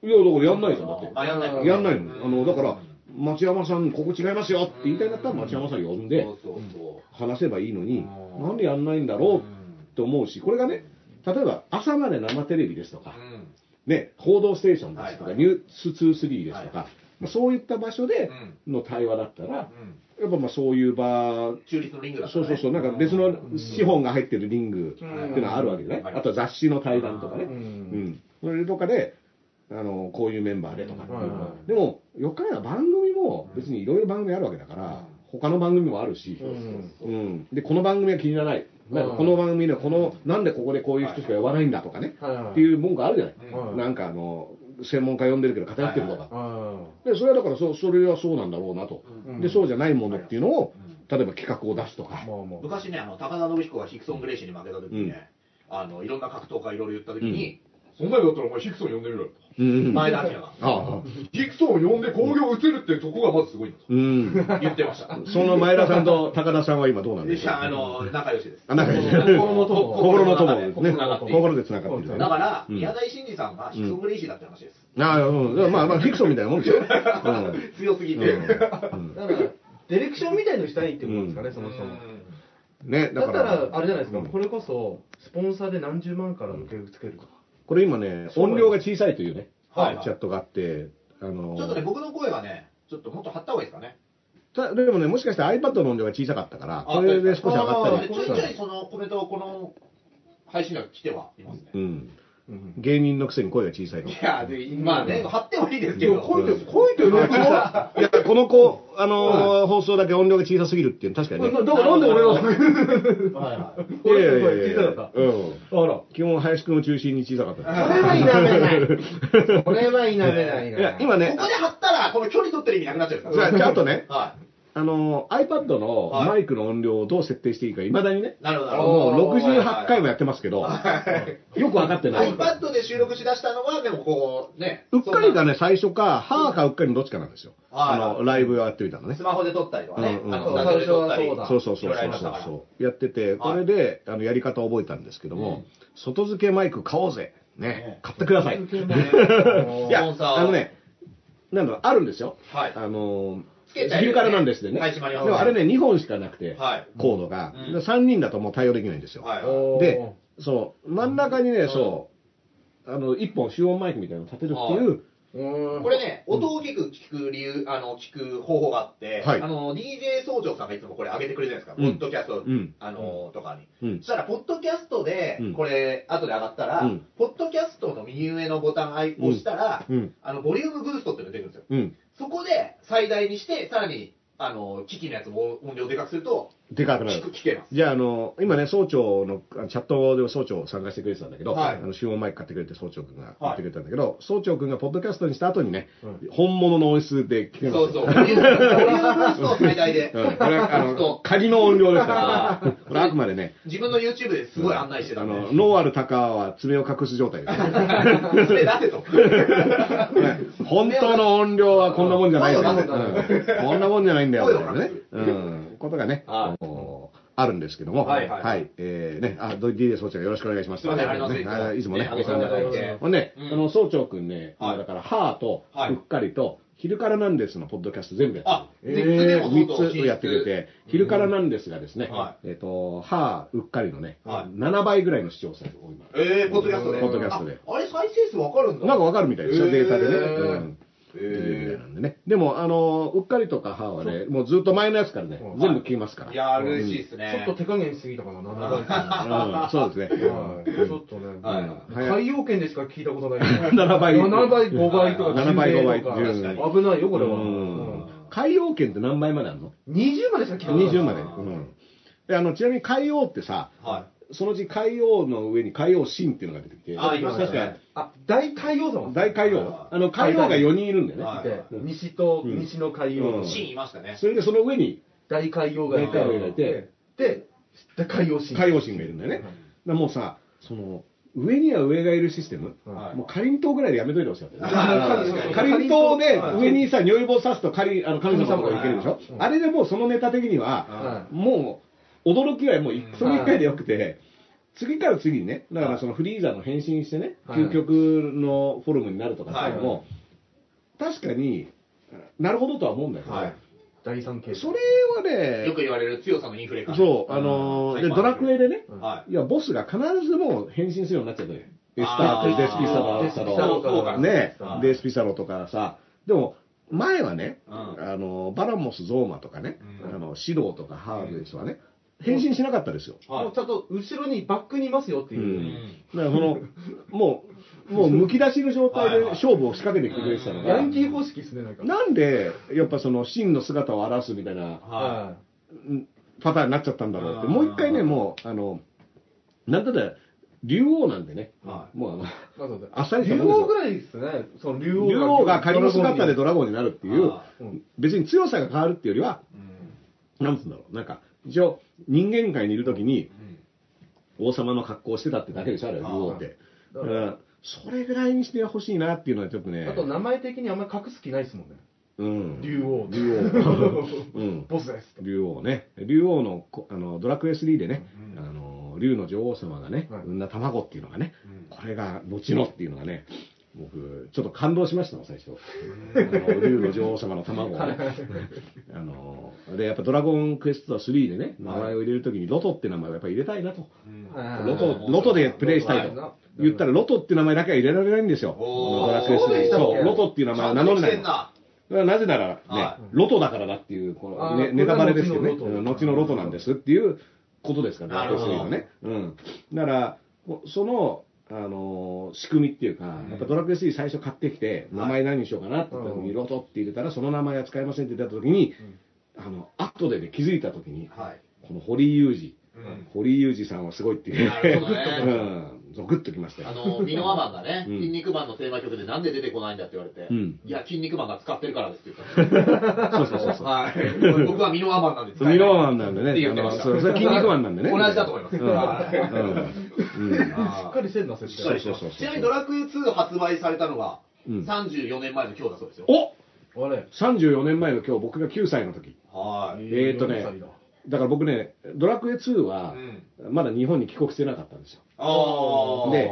S2: ぱ。
S1: や、だからやんないじゃん、だって。
S2: あ、やんない
S1: んないの。あの、だから
S2: うん、
S1: 町山さん、ここ違いますよって言いたいんだったら、町山さん呼ん。で。話せばいいのに
S2: う、ん。
S1: なんでやんないんだろうって思うし、これがね、例えば朝まで生テレビですとか、
S2: うん
S1: ね、報道ステーションですとか、
S2: はいはい。
S1: ニュース23ですとか、
S2: は
S1: まあ、そういった場所で
S2: うん。
S1: の対話だったら、
S2: うん。
S1: やっぱまあそういう場、
S2: 中立のリングね。
S1: そうそうそう、なんか別の資本が入ってるリングっていうのはあるわけじゃない、
S2: うん
S1: あとは雑誌の対談とかね、
S3: う
S1: うん。ん、それとかで、あのこういうメンバーでとか、でも、よっかや番組も別にいろいろ番組あるわけだから、他の番組もあるし、
S3: うん
S1: うん、でこの番組は気に入らない、なんかこの番組でこの、なんでここでこういう人しか呼ばないんだとかね、っていう文句あるじゃない、
S2: うん。
S1: なんかあの専門家呼んでるけど偏ってるとか、
S3: あ
S1: でそれはだからそそれはそうなんだろうなと、
S3: うん。
S1: でそうじゃないものっていうのを、
S2: うん
S1: 例えば企画を出すとか、
S2: 昔ね、あの高田信彦がヒクソン・グレイシーに負けた時にね、あのいろんな格闘家いろいろ言った時に、そんなにだったらお前ヒクソン呼んでみろよ。と。
S1: うん。
S2: 前田明。が。
S1: ああ。
S2: ヒクソンを呼んで興行を打てるっていうとこがまずすごいんだと
S1: うん、
S2: 言ってました。
S1: その前田さんと高田さんは今どうなんでしょう？
S2: であの仲良しです。
S1: あ仲良し
S3: 心の友。
S1: 心の友。ですね。
S2: 心で
S1: 心でつながってる
S2: だから、
S1: うん。
S2: 宮台真司さんがヒクソン・グレイシーだって話です。
S1: ああ、うん、まあまあフィクションみたいなもんですよ、うん。
S2: 強すぎて。
S1: うん。
S3: だからディレクションみたいのしたいってことですかね、そもそも。
S1: ね、だから。
S3: だったらあれじゃないですか、
S1: うん。
S3: これこそスポンサーで何十万から受けつけるとか、
S1: これ今ね音量が小さいというね
S2: はい
S1: チャットがあってあの
S2: ちょっとね、僕の声がね、ちょっともっと張った方がいいですかね。
S1: たでもねもしかして iPad の音量が小さかったからこれで少し上がったり
S2: ちょいちょいそのコメントをこの配信が来てはいますね。
S1: うん
S3: うん
S1: 芸人のくせに声が小さいの。
S2: いや、でまあね、張ってもいいですけど。
S3: 書いて書いてね。
S1: いやこの子あの放送だけ音量が小さすぎるっていうの確かにね。
S3: だからなんで俺の
S2: はいはい。
S1: いやいやい
S3: 小さかった
S1: うん。
S3: あら
S1: 基本林くんを中心に小さかった
S3: これは否めない。これは否めないな。い
S1: や今ね。
S2: ここで張ったら、この距離取ってる意味なくなっちゃうんですか
S1: じゃあじゃああとね。
S2: は
S1: あの iPad の
S2: はい
S1: マイクの音量をどう設定していいかいまだにね
S2: い。なるほど、なるほど。
S1: もう68回もやってますけど
S2: はい
S1: よく分かってない
S2: iPad で収録しだしたのは、でもこう、ね。
S1: うっかりが
S2: ね、
S1: ね、最初か、はーかうっかりのどっちかなんですよ。
S2: はい
S1: あの、ライブやってみたのね
S2: ス。マホで撮ったりとかね。
S1: うんうん
S2: あ
S1: そうそうそうそう
S2: りましたから
S1: そう。やってて、これで、あの、やり方を覚えたんですけども、外付けマイク買おうぜ。ね
S2: ね。
S1: 買ってください。いや、あのね、なんだろう、あるんですよ。
S2: はい
S1: あの、昼からなんですでね。でもあれね、2本しかなくて、
S2: はい。
S1: コードが。
S2: うん。
S1: で3人だともう対応できないんですよ。で、そう、真ん中にね、そう、あの、1本集音マイクみたいなのを立てるっていう、
S3: うん。
S2: これね、音を聞く、聞く理由、あの、聞く方法があって、
S1: はい。
S2: あの、DJ 総長さんがいつもこれ上げてくれるじゃないですか、
S1: うん。
S2: ポッドキャスト、
S1: うん。
S2: あの、とかに。
S1: うん。
S2: そしたら、ポッドキャストで
S1: うん、
S2: これ、後で上がったら、
S1: うん。
S2: ポッドキャストの右上のボタンを押したら、
S1: うん、
S2: あの、ボリュームブーストっていうのが出るんですよ。そこで最大にして、さらに、あの、機器のやつも音量でかくすると、
S1: でかくなる
S2: 聞けます。
S1: じゃあ、あの、今ね、総長の、あチャットで総長参加してくれてたんだけど、
S2: はい
S1: あの、集音マイク買ってくれて総長君が言ってくれたんだけど、総長君がポッドキャストにした後にね、
S3: うん
S1: 本物の音質で聞けます
S2: そうそう。最大で。
S1: うん、これは、あの、仮の音量ですから、これあくまでね、
S2: 自分の YouTube ですごい案内してたんで。
S1: あの、ノーアルタカは爪を隠す状態です。
S2: それ出せと。
S1: ね本当の音量はこんなもんじゃないようんこんなもんじゃないんだよ、ね。
S2: 声
S1: うん。ことがね、
S2: はい。
S1: あのあるんですけども、
S2: はいはい。
S1: えーね、あ、DJ 総長よろしくお願いします。
S2: すいませんありがとうございます。
S1: いつもね、
S2: ね
S1: お世話になって。ほんで、
S2: うん。
S1: あの、総長くんね、
S2: はい。
S1: だから、ハーと、
S2: はい。う
S1: っかりと、昼からなんですのポッドキャスト全部やってる
S2: あ、
S1: えー
S2: どうぞ
S1: 三つやってくれて、昼からなんですがですね、
S2: は
S1: えっと、はうっかりのね、
S2: はい。
S1: 7倍ぐらいの視聴数を今。
S2: えー、ポッドキャストで。
S1: ポッドキャストで。
S2: ああれ、再生数わかるんだ。
S1: なんかわかるみたいですよ、データでね。
S2: へー。
S1: なんでね。でも、あの、うっかりとか歯はね、もうずっと前のやつからね
S3: う、ん。
S1: 全部聞きますから。
S2: ー、いやー、嬉しいっす
S3: ちょ
S2: ね。
S3: っと手加減しすぎたかな、7倍
S1: うん。そうですね。
S3: はい。ちょっとね、
S2: はい。
S3: 海洋圏でしか聞いたことない。
S1: 7倍。
S3: 7倍、5倍とか、
S1: 7倍5倍。
S3: 危ないよ、これは。
S1: 海洋圏って何倍まであるの
S3: ？20までしか聞いたことない。
S1: ?20 まで。うん。であの、ちなみに海洋ってさ、
S2: は
S1: そのうち海洋の上に海洋神っていうのが出てきて、
S2: あいましたね。
S1: 確か。
S3: あ、大海洋様。
S1: 大海洋。あの、海洋が4人いるんだよね。
S2: はい。
S3: で西と、
S1: うん。
S3: 西の海洋
S1: うん。
S2: い。シーンいましたね。
S1: それでその上に
S3: 大海洋がいて、
S1: 大海洋がいて。
S3: で、で、海洋神。
S1: 海洋神がいるんだよね。もうさ、その、上には上がいるシステム、
S2: はい。
S1: もうかりんとうぐらいでやめといてほしかったかりんとうで
S2: はい。
S1: 上にさ、如意棒刺すとかりあの神様とかいけるでしょ、
S3: うん
S1: あれでもうそのネタ的には、
S3: は
S1: もう驚きはもういその一回でよくて、次から次にね、だからそのフリーザの変身してね、
S3: はい。
S1: 究極のフォルムになるとかっていうのも、確かになるほどとは思うんだけど、
S2: はい。
S3: い。第三形
S1: それはね、
S2: よく言われる強さのインフレ感。
S1: そう、あのドラクエでね、
S2: はい。
S1: いや、ボスが必ずもう変身するようになっちゃったよ。エスターとデスピサロ
S3: デスピサロ
S1: と
S2: か。
S1: ね。
S2: は、い。
S1: デスピサロとかさ、でも、前はね、
S2: うん。
S1: あの、バラモス、ゾーマとかね、
S2: うん。
S1: あの、シドーとかハーデスはね、変身しなかったですよ。
S2: はい。
S3: もうちゃんと後ろにバックにいますよっていう。う。
S1: ん。だからその、もう、もうむき出しの状態で勝負を仕掛けてきてくれてたのが、
S3: ヤンキー方式ですね、なんか。
S1: なんで、やっぱその真の姿を表すみたいな
S2: は
S1: うんパターンになっちゃったんだろうって、
S2: うん
S1: もう一回ね、もう、あの、なんだって、竜王なんでね、
S2: い。は
S1: もうあの、あっさり
S3: 竜王ぐらいですね。その竜王
S1: 竜王が仮の姿でド
S3: ラ
S1: ラゴンになるっていう
S2: あ、
S3: うん。
S1: 別に強さが変わるっていうよりは、
S2: い。うん。
S1: なんつうんだろう、なんか、一応、人間界にいるときに、
S2: うん
S1: 王様の格好をしてたってだけでしょ、あれ、竜王って。
S3: だから
S1: うんそれぐらいにしてほしいなっていうのはちょっとね。
S3: あと名前的にあんまり隠す気ないですもんね。
S1: うん。
S3: 竜王。
S1: 竜王。うん。
S3: ボスです。
S1: 竜王ね。竜王のこあのドラクエ3でね、
S2: うん
S1: あの竜の女王様がね、
S3: はい
S1: 産んだ卵っていうのがね、
S2: うん
S1: これが後のっていうのがね、僕、ちょっと感動しましたもん、最初。あの竜の女王様の卵をね。あので、やっぱドラゴンクエスト3でね、名前を入れるときにロトって名前をやっぱり入れたいなと。ロト、ロトでプレイしたいと。言ったらロトって名前だけは入れられないんですよ。ドラクエ3。
S3: そう
S1: ロトっていう名前は名乗れない。
S2: な
S1: なぜならね、
S2: は
S1: ロトだからだっていう、この、ね、ネタバレですけどね、
S3: 後のロト
S1: なんですっていうことですから、ドラクエ3はね。うん。だから、こその、あのー仕組みっていうか、
S2: うん。
S1: やっぱドラクエ3最初買ってきて、名前何にしようかなって言った時に、
S3: うん
S1: ロトって入れたら、その名前は使えませんって言った時に、あの、後でね、気づいた時に、
S2: はい。
S1: この堀井雄二、
S2: うん。
S1: 堀井雄二さんはすごいっていう。
S2: ね。
S1: うん、ゾクッときましたよ。
S4: あの、ミノアマンがね、
S1: うん
S4: 筋肉マンのテーマ曲でなんで出てこないんだって言われて、
S1: うん
S4: いや、筋肉マンが使ってるからですって言った。
S1: そうそうそうそう。
S2: はい。僕はミノアマンなんです。
S1: ミノアマンなんでね。
S2: って言ってました
S1: あのそうそれ筋肉マンなんでね。
S2: 同じだと思います
S1: うん。うんうん
S3: しっかりしてんな、設定。
S2: しっかりしてます
S1: そうそうそう
S2: ちなみにドラクエ2発売されたのが
S1: うん
S2: 34年前の今日だそうですよ。
S1: お
S3: あれ
S1: ？34年前の今日、僕が9歳の時。
S2: はい。
S1: えーとね
S3: 4歳だ
S1: だから僕ね、ドラクエ2は、まだ日本に帰国してなかったんですよ。
S2: ああ。
S1: で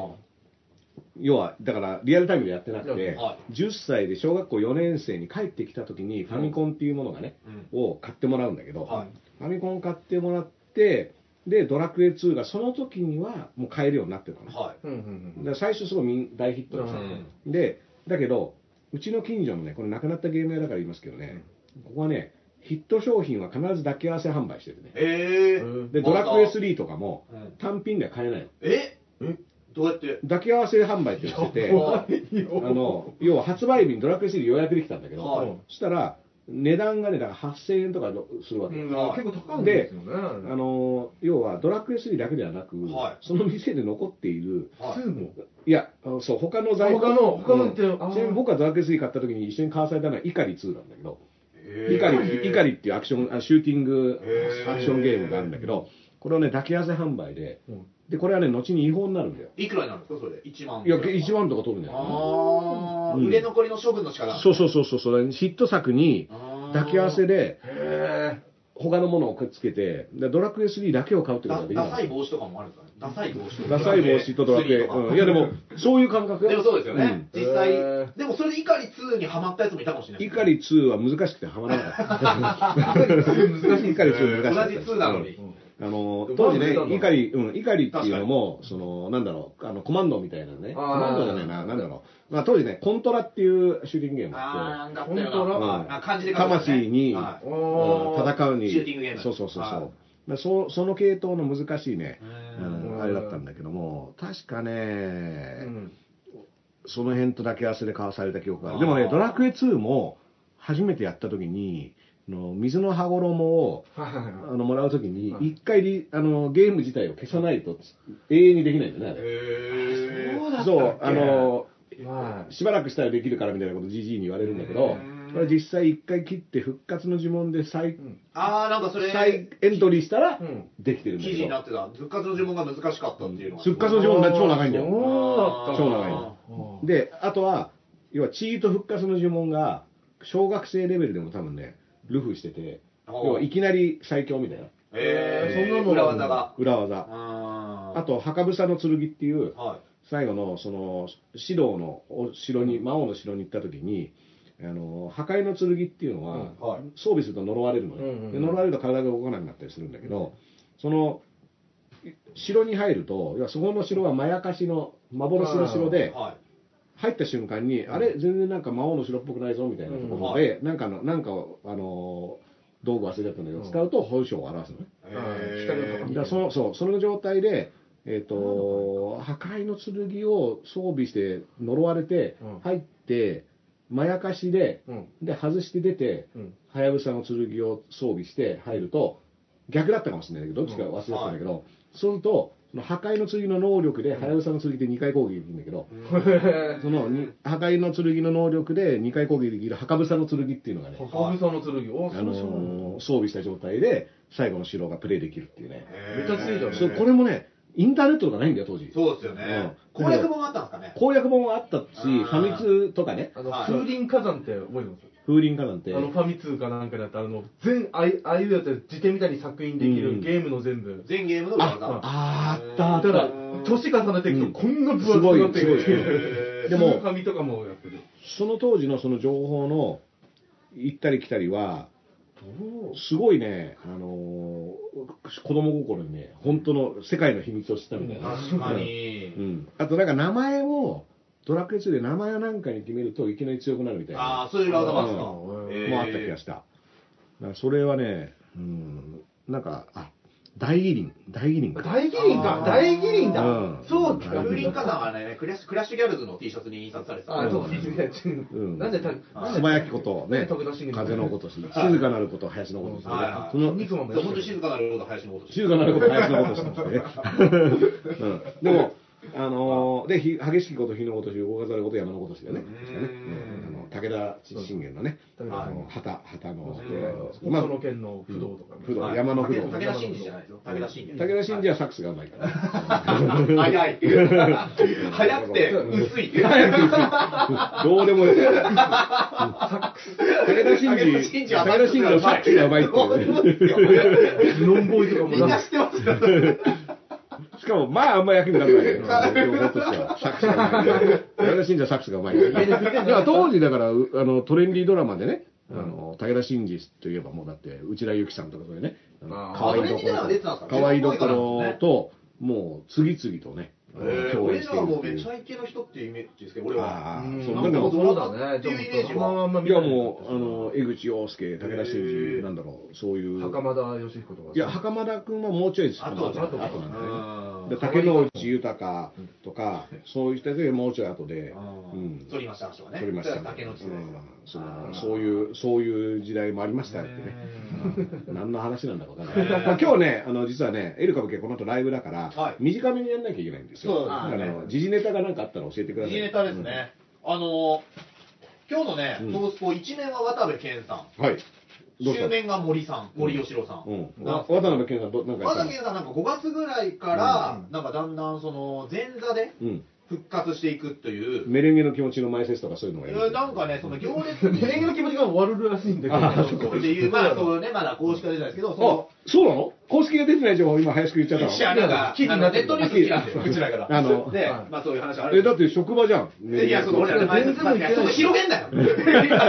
S1: 要は、だからリアルタイムでやってなくて、
S2: は
S1: 10歳で小学校4年生に帰ってきた時に、ファミコンっていうものがね、を買ってもらうんだけど、
S2: はい。
S1: ファミコン買ってもらって、で、ドラクエ2がその時にはもう買えるようになってたの。
S2: はい。
S3: うんうん
S1: だから最初すごいみん大ヒットでした、
S2: うん。
S1: でだけどうちの近所のねこれ亡くなったゲーム屋だから言いますけどね、ここはねヒット商品は必ず抱き合わせ販売してるね。
S2: え
S3: う
S2: ー。
S3: ん。
S1: でドラクエ3とかも
S2: うん。
S1: 単品では買えないの。
S2: え？
S3: え？
S2: どうやって？
S1: 抱き合わせ販売ってしてて
S3: 怖い
S1: あ
S3: よ。
S1: の要は発売日にドラクエ3予約できたんだけど、
S2: はい。
S1: そしたら値段がねだから8000円とかするわけ、
S3: うん。結構高いんですよね。
S1: あの要はドラクエ3だけではなく、
S2: はい。
S1: その店で残っている
S2: はい。
S3: 2も。
S1: いや、あのそう、他の在庫。
S3: 他の他のって
S1: うん。
S3: あー。
S1: ちなみに僕がドラクエ3買った時に一緒に買わされたのはイカリ2なんだけど、
S2: えー
S1: イカリ、イカリっていうアクション、あシューティングアクションゲームがあるんだけど、これをね、抱き合わせ販売で
S3: うん、
S1: で、これはね、後に違法になるんだよ。
S2: いくらになるんですかそれ？で。1万。
S1: いや、1万とか取るんだよ。
S2: ああ、
S1: うん。
S2: 売れ残りの処分の仕方
S1: そうそうそうそうそう、ヒット作に抱き合わせで、
S3: へ
S1: 他のものをくっつけて、でドラクエ3だけを買うってこと
S2: だ
S1: ができない。
S2: ダサい帽子とかもあるかねダサい帽子とか
S1: ダサい帽子とドラクエ。
S2: 3とか
S1: うんいや、でも、そういう感覚
S2: でもそうですよね。
S3: うん
S2: 実際でもそれで怒り2にハマったやつもいたかもしれない。
S1: イカリ2は難しくてはまらなかった。
S3: 難しい
S1: イカリ2難しかった。
S2: 同じ2なのに
S1: うんあの、当時ね
S3: バージョン、
S1: イカリ、うん、イカリっていうのも、その、なんだろう、あの、コマンドみたいなね。コマンドじゃないな、なんだろう。まあ当時ね、コントラっていうシューティングゲームがあ
S2: ったよ
S3: 本当だ
S2: な。
S1: うん
S2: あ漢字で
S1: 魂に戦うに。
S2: シューティングゲーム。
S1: そうそうそうそう。
S2: はい。
S1: まあそその系統の難しいね、
S2: う
S1: うんんあれだったんだけども、確か
S3: う
S1: ね、
S3: ん。
S1: その辺とだけ合わせで交わされた記憶がある。でもね、ドラクエ2も初めてやった時に、あの水の羽衣をあのもらう時に
S3: はい。
S1: 一回リあのゲーム自体を消さないと永遠にできないんだよねあれ。
S3: そうだったっけ。
S1: そうあの
S3: は
S1: しばらくしたらできるからみたいなことじじいに言われるんだけど
S2: うん
S1: これ実際一回切って復活の呪文で再
S2: あー、なんかそれ、
S1: 再エントリーしたら
S3: うん。
S1: できてるんだけど。
S2: 記事になってた。復活の呪文が難しかったっていうのが。
S1: 復活の呪文が超長いんだよ。超長いのであとは要はチート復活の呪文が小学生レベルでも多分ねルフしてて要はいきなり最強みたいな。
S2: えー、
S3: そんなの
S2: 裏技が。
S1: 裏技。
S2: あ
S1: あと墓房の剣っていう
S2: は
S1: 最後のその指導のお城に魔王の城に行った時にあの破壊の剣っていうのは、
S2: い。はい。
S1: 装備すると呪われるのね、
S3: うんうんうん。
S1: で呪われると体が動かなくなったりするんだけど、そのい城に入ると要はそこの城はまやかしの幻の城で
S2: はい。
S1: 入った瞬間に、あれ全然なんか魔王の城っぽくないぞみたいなところで、なんかのなんかあの道具忘れちゃったんだけど、
S3: うん。
S1: 使うと本性を表すのね、
S2: え
S3: 光の高み
S1: だそのそうその状態で、えー、と破壊の剣を装備して呪われて
S3: うん。
S1: 入ってまやかしで
S3: うん。
S1: で外して出て
S3: うん。
S1: はやぶさの剣を装備して入ると逆だったかもしれないけどどっちか忘れてたんだけど、そうするとその破壊の剣の能力ではやぶさの剣って2回攻撃できるんだけど、そのに破壊の剣の能力で2回攻撃できる墓房の剣っていうのがね、
S3: ハブサの剣。お
S1: あのー装備した状態で最後の城がプレイできるっていうね、
S3: めっちゃ強いじゃん。
S1: そうこれもねインターネットとかないんだよ当時。
S2: そうですよね。
S1: うん。
S2: 攻略本あったんですかね。
S1: 攻略本はあったし
S2: あー。
S1: ファミ通とかね。
S3: あの
S2: はい。
S3: 風林火山って覚えてます？
S1: 風林火山って。
S3: あのファミ通かなんかであったあの全あいああいうやつ辞典みたいに作品でき
S1: うん。
S3: るゲームの全部。
S2: 全ゲームの裏技。
S1: あーあったあった。
S3: だから年重ねていくとこんな分厚くなって
S1: すごいすご でも
S3: スーファミとかもやってる。
S1: その当時のその情報の行ったり来たりはすごいね、あのー子供心にね本当の世界の秘密を知ったみたいな、
S2: 確かに。
S1: うん、あとなんか名前をドラクエ2で名前なんかに決めるといきなり強くなるみたいな。
S2: ああ、そういう裏技もあった。
S1: もあった気がした。それはね、うん、なんか、あ、大義林、大義林か。
S3: 大義林か。大義林だ。
S1: うん。
S3: そうだ
S2: 風林火山はね、クラッシュクラッシュギャルズの T シャツに印刷されてた。
S3: あそうなんで
S1: 素早きこと、ね、風のことし、静かなること、林のことし、その、
S3: 肉まんも
S2: 静かなること林のこと
S1: 静かなること、林のことし でも、あのーで、ひ激しきこと、火のことし、動かざること、山のことしだよね。あの武田信玄のね、あ
S3: 武田
S1: の旗、旗の、
S2: うん
S1: まあ
S3: その県の不動とか
S1: 不動
S2: はい
S1: 山の不動。
S2: 武田真治じゃないですよ。武田真治。
S1: 武田信治はサックスがうまいから。
S2: 早い。早くて薄い。
S1: どうでもいい。武田真治、武
S2: 信治は
S1: 田真治のサックスがう まいっていう。
S3: ノンボーイとかも
S2: みんな
S3: な
S2: 知ってますよ。
S1: しかも、まあ、あんま役に立たないよ。情報としては。サックスがうまい。武田真治はサックスがうまい。だから当時、だから、うあの、トレンディードラマでね、あの、武田真治といえばもうだって、内田有紀さんとかそういうね、あの
S3: あー
S1: 可愛いところ、可愛いところと、もう、次々とね、
S2: えー俺らはもうめっちゃイケの人っていうイメージですけど、俺は。
S1: ああ、
S3: うん
S1: そう、
S2: なんか
S1: だけど、
S3: そうだね
S2: っていうイメージは
S3: あんまあんま見
S1: いやもう、あの、江口洋介、武田真治、なんだろう、そういう。
S3: 袴田義彦とか
S1: いや、袴田君はもうちょいです。
S2: あと
S1: 後
S3: 後
S1: 後なんで竹野内豊とか、そういう人たちがもうちょい後で、
S2: う
S1: うんん、
S2: 取りました、ね。
S1: 取りましたね。
S2: 竹野内
S1: うんそのそういう、そういう時代もありましたよってね。う ん何の話なんだかわかんない。まあ今日ね、あの、実はね、エル歌舞伎はこの後ライブだから、
S2: はい
S1: 短めにやんなきゃいけないんですよ。だから、時事ネタがなんかあったら教えてください。
S2: 時事ネタですね。あの、今日のね
S1: うん、
S2: トースポ一面は渡部健さん。
S1: はい。
S2: 周面が森さん、森喜朗さん。
S1: う渡辺健さん、
S2: 渡部健さんなんか5月ぐらいから、なんかだんだんその前座で
S1: うん。
S2: 復活していくという、
S1: メレンゲの気持ちの前説とかそういうのがやる。
S2: なんかね、その行列
S3: メレンゲの気持ちが終わるらしいんだ
S1: あ
S3: けど。
S2: っていう、まあそうね、まだ公式が出てないですけど、そ
S1: あ
S2: の、、
S1: そうなの？公式が出てない情報、今、林くん言っちゃったの？
S2: いや、なんか、
S3: 記事になってる
S2: あのネットニュース好きなんで、うちらから。
S1: あの
S2: で
S3: はい、
S2: まあそういう話ある。
S1: え、だって職場じゃん。
S2: いや、その俺らで前
S3: 全然もう言ってない。
S2: ちょっと広げんなよ。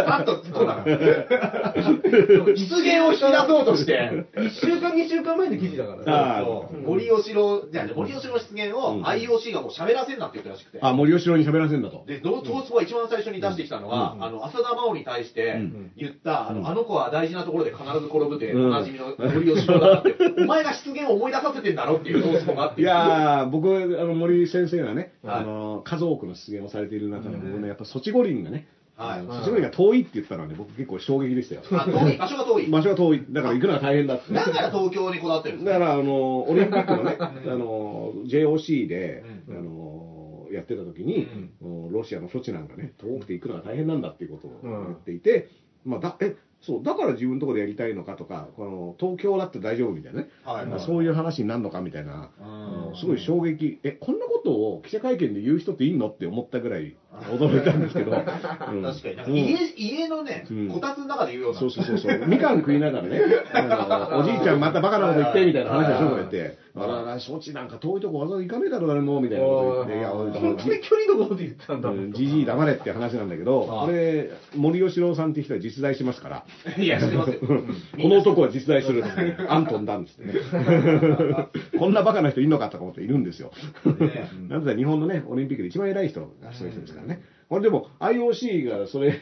S2: パッと突っ込んだから。出現を引き出そうとして。
S3: 1週間2週間前の記事だから。
S1: あー
S2: そう。森喜朗、じゃあ森喜朗の出現を
S1: うん。
S2: IOC がもう喋らせんなって言ったらしくて。
S1: あ、森吉郎に喋らせんだと。
S2: で、トースポが一番最初に出してきたのは、あの、浅田真央に対して
S1: うん。
S2: 言った、あ
S1: うん。
S2: の、あの子は大事なところで必ず転ぶって、
S1: うん。
S2: おなじみの森喜朗だなって、お前が出現を思い出させてんだろっていうトースポがあって。
S1: いやー、僕、あの、森先生がね、
S2: はい
S1: あの、数多くの出現をされている中で、僕ね、やっぱ、ソチ五輪がね、
S2: はい。
S1: ソチ五輪が遠いって言ったのはね、僕結構衝撃でしたよ。
S2: あ、遠い、場所が遠い。
S1: 場所が遠い。だから行くのが大変だって。
S2: だから東京にこだわってるんですね
S1: だから、あの、オリンピックのね、あの、JOC で、
S2: うん
S1: あの、やってた時に、もうロシアの措置なんかね、遠くて行くのが大変なんだっていうことを言っていて、まあ、だえそうだから自分のところでやりたいのかとかこの東京だって大丈夫みたいなね、
S5: はいはい
S1: そういう話になるのかみたいな、
S5: うん。
S1: すごい衝撃。えこんなことを記者会見で言う人っていいのって思ったぐらい驚いたんですけど、うん。
S2: 確かに。なんか
S1: うん。
S2: 家、家のね
S1: うん、
S2: こたつの中で言うような。
S1: そうそうそうそう、みかん食いながらね、あのおじいちゃんまたバカなこと言ってみたいな話をするとか言って、あらら、そっちなんか遠いとこわざわざ行かねえだろ、誰もみたいなこと言って、い。や、俺
S3: 本当に距離のこと言ってたんだもん。
S1: じじい黙れって話なんだけど、これ、森喜朗さんって人は実在しますから、
S2: いや、知ってますよ。
S1: この男は実在する、アントンだんっつってね、こんなバカな人いるのかとか思っているんですよ。
S2: ね。
S1: なんで日本のね、オリンピックで一番偉い人がそういう人ですからね。これでも IOC がそれ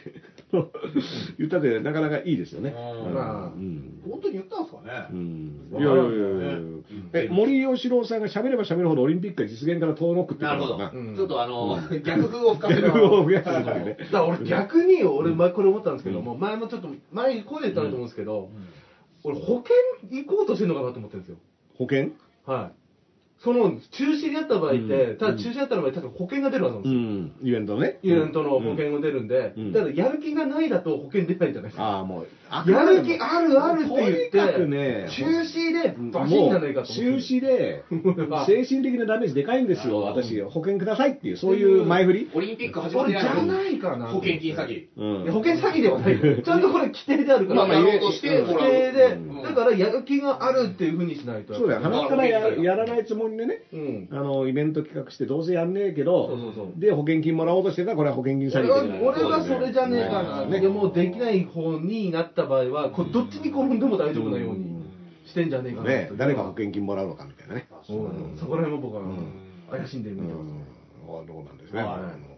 S1: 言ったってなかなかいいですよね。
S2: うん。
S3: まあ
S1: うん
S2: 本当に言ったんですか
S1: う
S2: ね。
S1: んいやいやいやいや。
S2: ね
S1: え、森喜朗さんが喋れば喋るほどオリンピックが実現から遠のくって
S2: なるほど。ちょっとあの、逆風を吹かせる。
S1: 逆風を吹かせる
S3: だ俺逆に、俺前これ思ったんですけども、前もちょっと、前に声で言ったと思うんですけど、俺保険行こうとしてるのかなと思ってるんですよ。
S1: 保険？
S3: はい。その、中止でやった場合って、
S1: うん。
S3: ただ中止だった場合、保険が出るはずなん
S1: う
S3: ですよ。
S1: ん、イベントのね。
S3: イベントの保険が出るんで、
S1: うん。
S3: だからやる気がないだと保険出ないじゃないですか。
S1: ああ、もう、
S3: やる気あるあるって言って、
S1: とにかくね
S3: 中止でバシンじゃないかと
S1: 中止で、
S3: あ。
S1: 精神的なダメージでかいんですよ、私、保険くださいっていう、そういう前振り。
S2: オリンピック始まって
S3: 俺じゃ
S2: ない
S3: かな。
S2: 保険金詐欺。
S1: うん。
S3: 保険詐欺ではない。ちゃんとこれ規定であるから。
S2: まあまあやろうとして
S3: 規定で。
S1: うん、
S3: だからやる気があるっていうふうにしないと。
S1: そうだよ、鼻からややらないつもりでね、
S3: うん。
S1: あのイベント企画して、どうせやんねえけ
S3: そう
S1: ど、
S3: そうそう。
S1: で、保険金もらおうとしてたら、これは保険金詐欺
S3: 俺は俺はそれじゃねえかな、
S1: ね
S3: でもできない方になった場合は、これどっちに転んでも大丈夫なようにしてんじゃねえかな
S1: ね
S3: と、
S1: 誰が保険金もらうのかみたいなね。
S3: うんそこら辺も僕は
S1: うん
S3: 怪しんでる
S1: うん
S3: みたいです。
S1: あどうなんですね。
S2: はい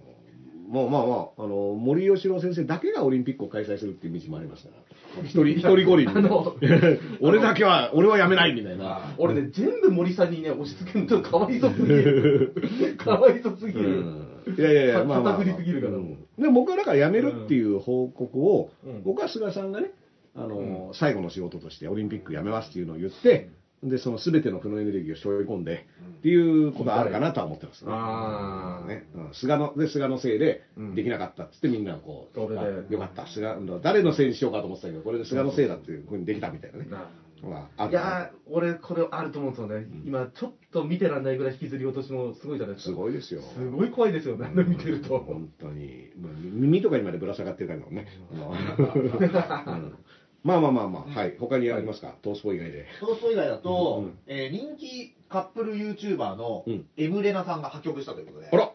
S1: あのもうまあまあ、あの森喜朗先生だけがオリンピックを開催するっていう道もありますから、一人一人五輪
S3: あの
S1: 俺だけは、俺はやめないみたいな。
S3: 俺ね、全部森さんにね、押し付けるとかわいそうすぎる。かわいそうすぎ
S1: う
S3: る。
S1: ん。いやいやいや、まあまあ、
S3: りすぎるから。
S1: うん。で僕はだから辞めるっていう報告を、
S3: うん。
S1: 僕は菅さんがね、あの最後の仕事としてオリンピック辞めますっていうのを言って、でその全ての負のエネルギーを背負い込んで、っていうことはあるかなとは思ってますね。
S3: あー。
S1: ねうん。菅ので菅のせいで
S3: うん。
S1: できなかったっつってみんなこう、よかった菅誰のせいにしようかと思ってたけどこれで菅のせいだっていうふうにできたみたいなね、
S3: な
S1: まあ、あ
S3: いやー、俺、これあると思うんですよね。今、ちょっと見てらんないぐらい引きずり落としもすごいじゃないです
S1: す
S3: か。
S1: ごいですよ。
S3: すごい怖いですよね、あれ見てると。
S1: 本当に、耳とかにまでぶら下がってるからだもん。ね。うんまあまあまあまあ、はい。他にありますか？トースポ以外で。
S2: トースト以外だと、
S1: うん
S2: えー人気カップル YouTuber の
S1: うん
S2: エムレナさんが破局したということで。
S1: あら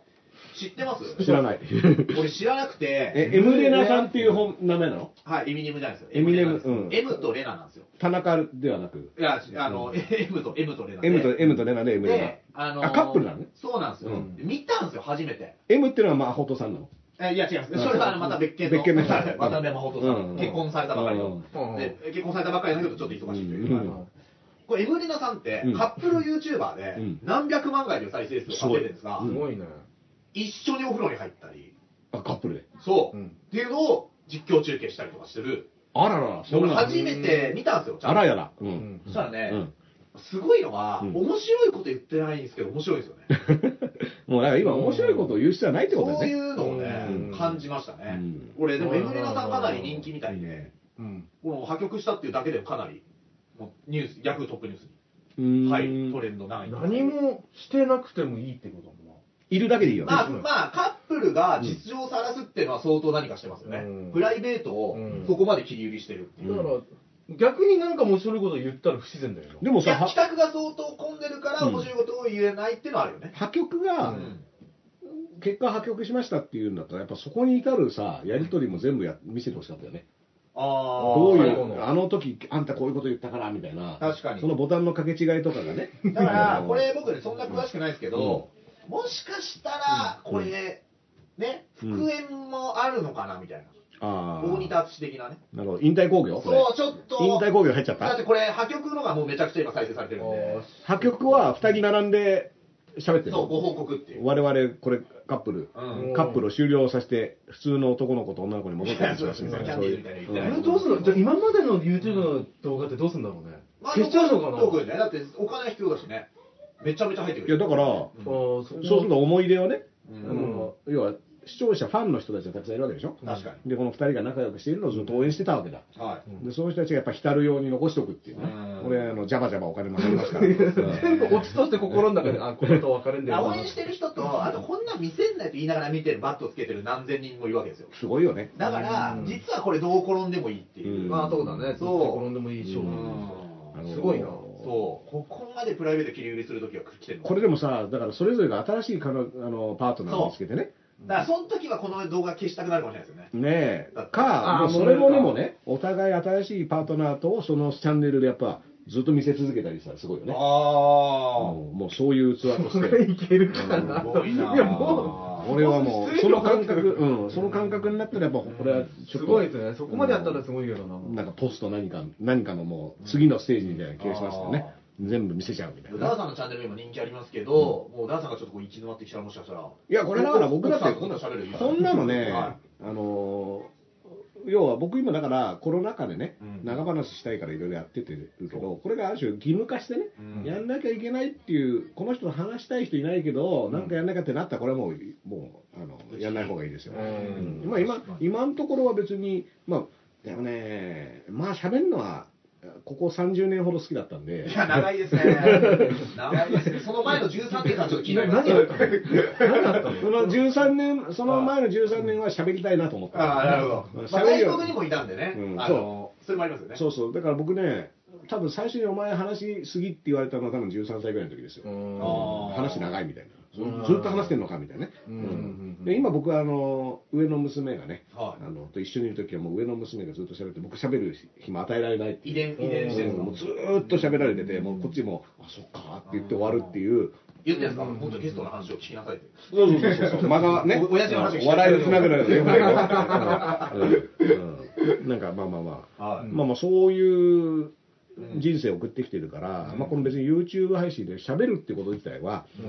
S2: 知ってます？
S1: 知らない。
S2: 俺知らなくて、
S1: え、エムレナさんっていう本名前なの？
S2: はい、エミネムじゃないですよ。
S1: エミネム
S2: です
S1: うん
S2: M とレナなんですよ。
S1: 田中ではなく。
S2: いや、あの、M と、M とレナで。
S1: M と、M とレナでエムレ
S2: で、あの
S1: あカップルなの？ね
S2: そうなんですよ。
S1: うん
S2: 見たんですよ、初めて。
S1: ナ。M っていうのはまあ、ホトさんなの？
S2: えいや、違います。
S1: うん
S2: それはまた別件の。
S1: 別件の
S2: はい渡辺真帆さ
S1: うん
S2: ん。結婚されたばかりの。
S3: うん
S2: で結婚されたばかりだけど、ちょっと忙しいという。
S1: うん
S2: これ、エムレナさんって
S1: うん、
S2: カップル YouTuber で
S1: うん
S2: 何百万回の再生数を稼いでるんですが
S1: す、
S3: すごいね。
S2: 一緒にお風呂に入ったり、
S1: あ、カップルで。
S2: そう、
S3: うん
S2: っていうのを実況中継したりとかしてる。
S1: あらら、そんな。
S2: 俺初めて見たんですよ、ちゃんと
S1: あらやら。
S2: そしたらね、
S1: うん
S2: すごいのが、
S1: うん
S2: 面白いこと言ってないんですけど、面白いですよね。
S1: もうだから今面白いことを言う必要はないってことだよね。
S2: そういうのをね、
S3: うん
S2: 感じましたね。
S1: うん
S2: 俺、でも、エムレナさんかなり人気みたいで、
S3: うん。
S2: この破局したっていうだけでもかなり、もうニュース、ヤフートップニュース
S1: うーん
S2: に、はい、トレンド何位
S3: 何もしてなくてもいいってことだもんな。
S1: いるだけでいいよね。
S2: まあ、まあ、カップルが実情を晒すっていうのは相当何かしてますよね。
S3: うん
S2: プライベートを
S3: うん
S2: そこまで切り売りしてるっていう。
S3: だから、逆になんか面白いこと言ったら不自然だよな。
S1: でもさ、
S2: いや、
S1: は
S2: 企画が相当混んでるから
S1: うん
S2: 面白いことを言えないっていうのはあるよね。
S1: 破局
S2: う
S1: が、
S2: ん
S1: 結果破局しましたっていうんだったら、やっぱそこに至るさ、やりとりも全部や見せてほしかったよね。
S2: あ
S1: どういう、
S3: 最後の
S1: あの時、あんたこういうこと言ったから、みたいな。
S2: 確かに
S1: そのボタンの掛け違いとかがね。
S2: だからこれ僕ね、そんな詳しくないですけど、もしかしたら、これ、ね、
S1: うん
S2: 復縁もあるのかなみたいな。
S1: ああ。
S2: 大仁田敦的なね。
S1: なるほど。引退工業？
S2: そう、ちょっと。
S1: 引退工業入っちゃった？
S2: だってこれ、破局のがもうめちゃくちゃ今再生されてるんで、
S1: 破局は二人並んで喋ってる？
S2: そう、ご
S1: の
S2: 報告っていう。
S1: 我々、これ、カップル。
S2: うん。
S1: カップルを終了させて、普通の男の子と女の子に戻ってきますみたいな。
S2: キャンディーズみたいな言ってない
S3: あれどうする？のじゃあ今までの YouTube の動画ってどうするんだろうね？
S2: まあ
S3: 消しちゃうのかな？
S2: だってお金必要だしね。めちゃめちゃ入ってくる。
S1: いや、だから、
S2: うん
S3: そう
S1: そうすると思い出をね、
S2: う
S1: あ
S2: ん
S1: の要は視聴者、ファンの人たちがたくさんいるわけでしょ？
S2: 確か
S1: で、この二人が仲良くしているのをずっと応援してたわけだ。
S2: に。はい。
S1: で、その人たちがやっぱ浸るように残しておくっていうね
S2: うん。
S1: 俺、あの、ジャバジャバお金も入りますから。
S3: 全部オチとして心の中で、あ、これと別れんだよな。
S2: 応援してる人と、あとこんなん見せんないと言いながら見てるバットつけてる何千人もいるわけですよ。
S1: すごいよね。
S2: だから
S3: うん、
S2: 実はこれどう転んでもいいっていう。
S1: うん
S3: まあそうだね。
S2: そう
S3: 転んでもいい勝負。
S1: あの
S3: すごいな
S2: そう。ここまでプライベート切り売りするときは来てるの
S1: これでもさ、だからそれぞれが新しいかのあのパートナーを見つけてね。
S2: だからその時はこの動画消したくなるかもしれないですよね。
S1: ねえ。か、もうそれもでもね、お互い新しいパートナーとそのチャンネルでやっぱずっと見せ続けたりしたらすごいよね。
S2: あ
S1: もうもうそういう器とし
S3: それ
S1: て。
S3: いけるか
S2: あ。
S3: な。
S2: すごい
S3: や、もう。
S1: 俺はもう、その感覚、うん、その感覚になったらやっぱ、これはちょっと、
S3: すごいですね。そこまでやったらすごいけどな。
S1: なんかポスト何か、何かのもう、次のステージみたいな気がしますよね。全部見せちゃうみたいな。
S2: ダーさんのチャンネルにも人気ありますけど、もうダーさんがちょっとこう行き詰まってきたらもしかしたら。
S1: いや、これだから僕だって
S2: 奥さんと喋る
S1: こんなのね、
S2: は
S1: あのー要は僕今だからコロナ禍でね、
S2: うん。
S1: 長話したいからいろいろやっててるけど、これがある種義務化してね、
S2: うん。
S1: やんなきゃいけないっていう、この人と話したい人いないけど、なんかやんなきゃってなったら、これはもう、もう、あの、やんない方がいいですよ。
S3: うん。
S1: うん。まあ今、今のところは別に、まあ、でもね、まあ喋るのは、ここ30年ほど好きだったんで
S2: い、や、長いですね。長いですね。その前の13年間ちょっと気になります
S3: 何やったの？何やったの？
S1: その13年、その前の13年は喋りたいなと思った。
S2: ああ、なるほど。外国にもいたんでね。
S1: うん
S2: あの、それもありますよね。
S1: そうそう、だから僕ね、多分最初にお前話しすぎって言われたのは多分13歳ぐらいの時ですよ。話長いみたいな。
S3: うん。
S1: ずっと話してんのかみたいなね。
S3: うん。
S1: うんで今僕はあの上の娘がね、
S2: はい。
S1: あのと一緒にいる時はもう上の娘がずっと喋って僕喋る暇与えられないっていう。
S2: 遺伝、遺伝してるんですか
S1: もうずーっと喋られてて、もうこっちも、あ、そっかって言って終わるっていう。
S2: 言ってんですか？もっとゲストの話を聞きなさいって。
S1: そうそうそうそう。まだね、
S2: お親父の話を聞き
S1: お笑いでつなぐのよね。うん。うんなんかまあまあまあ。
S2: はい。
S1: まあまあそういう人生を送ってきてるから、まあこの別に YouTube 配信で喋るってこと自体は、い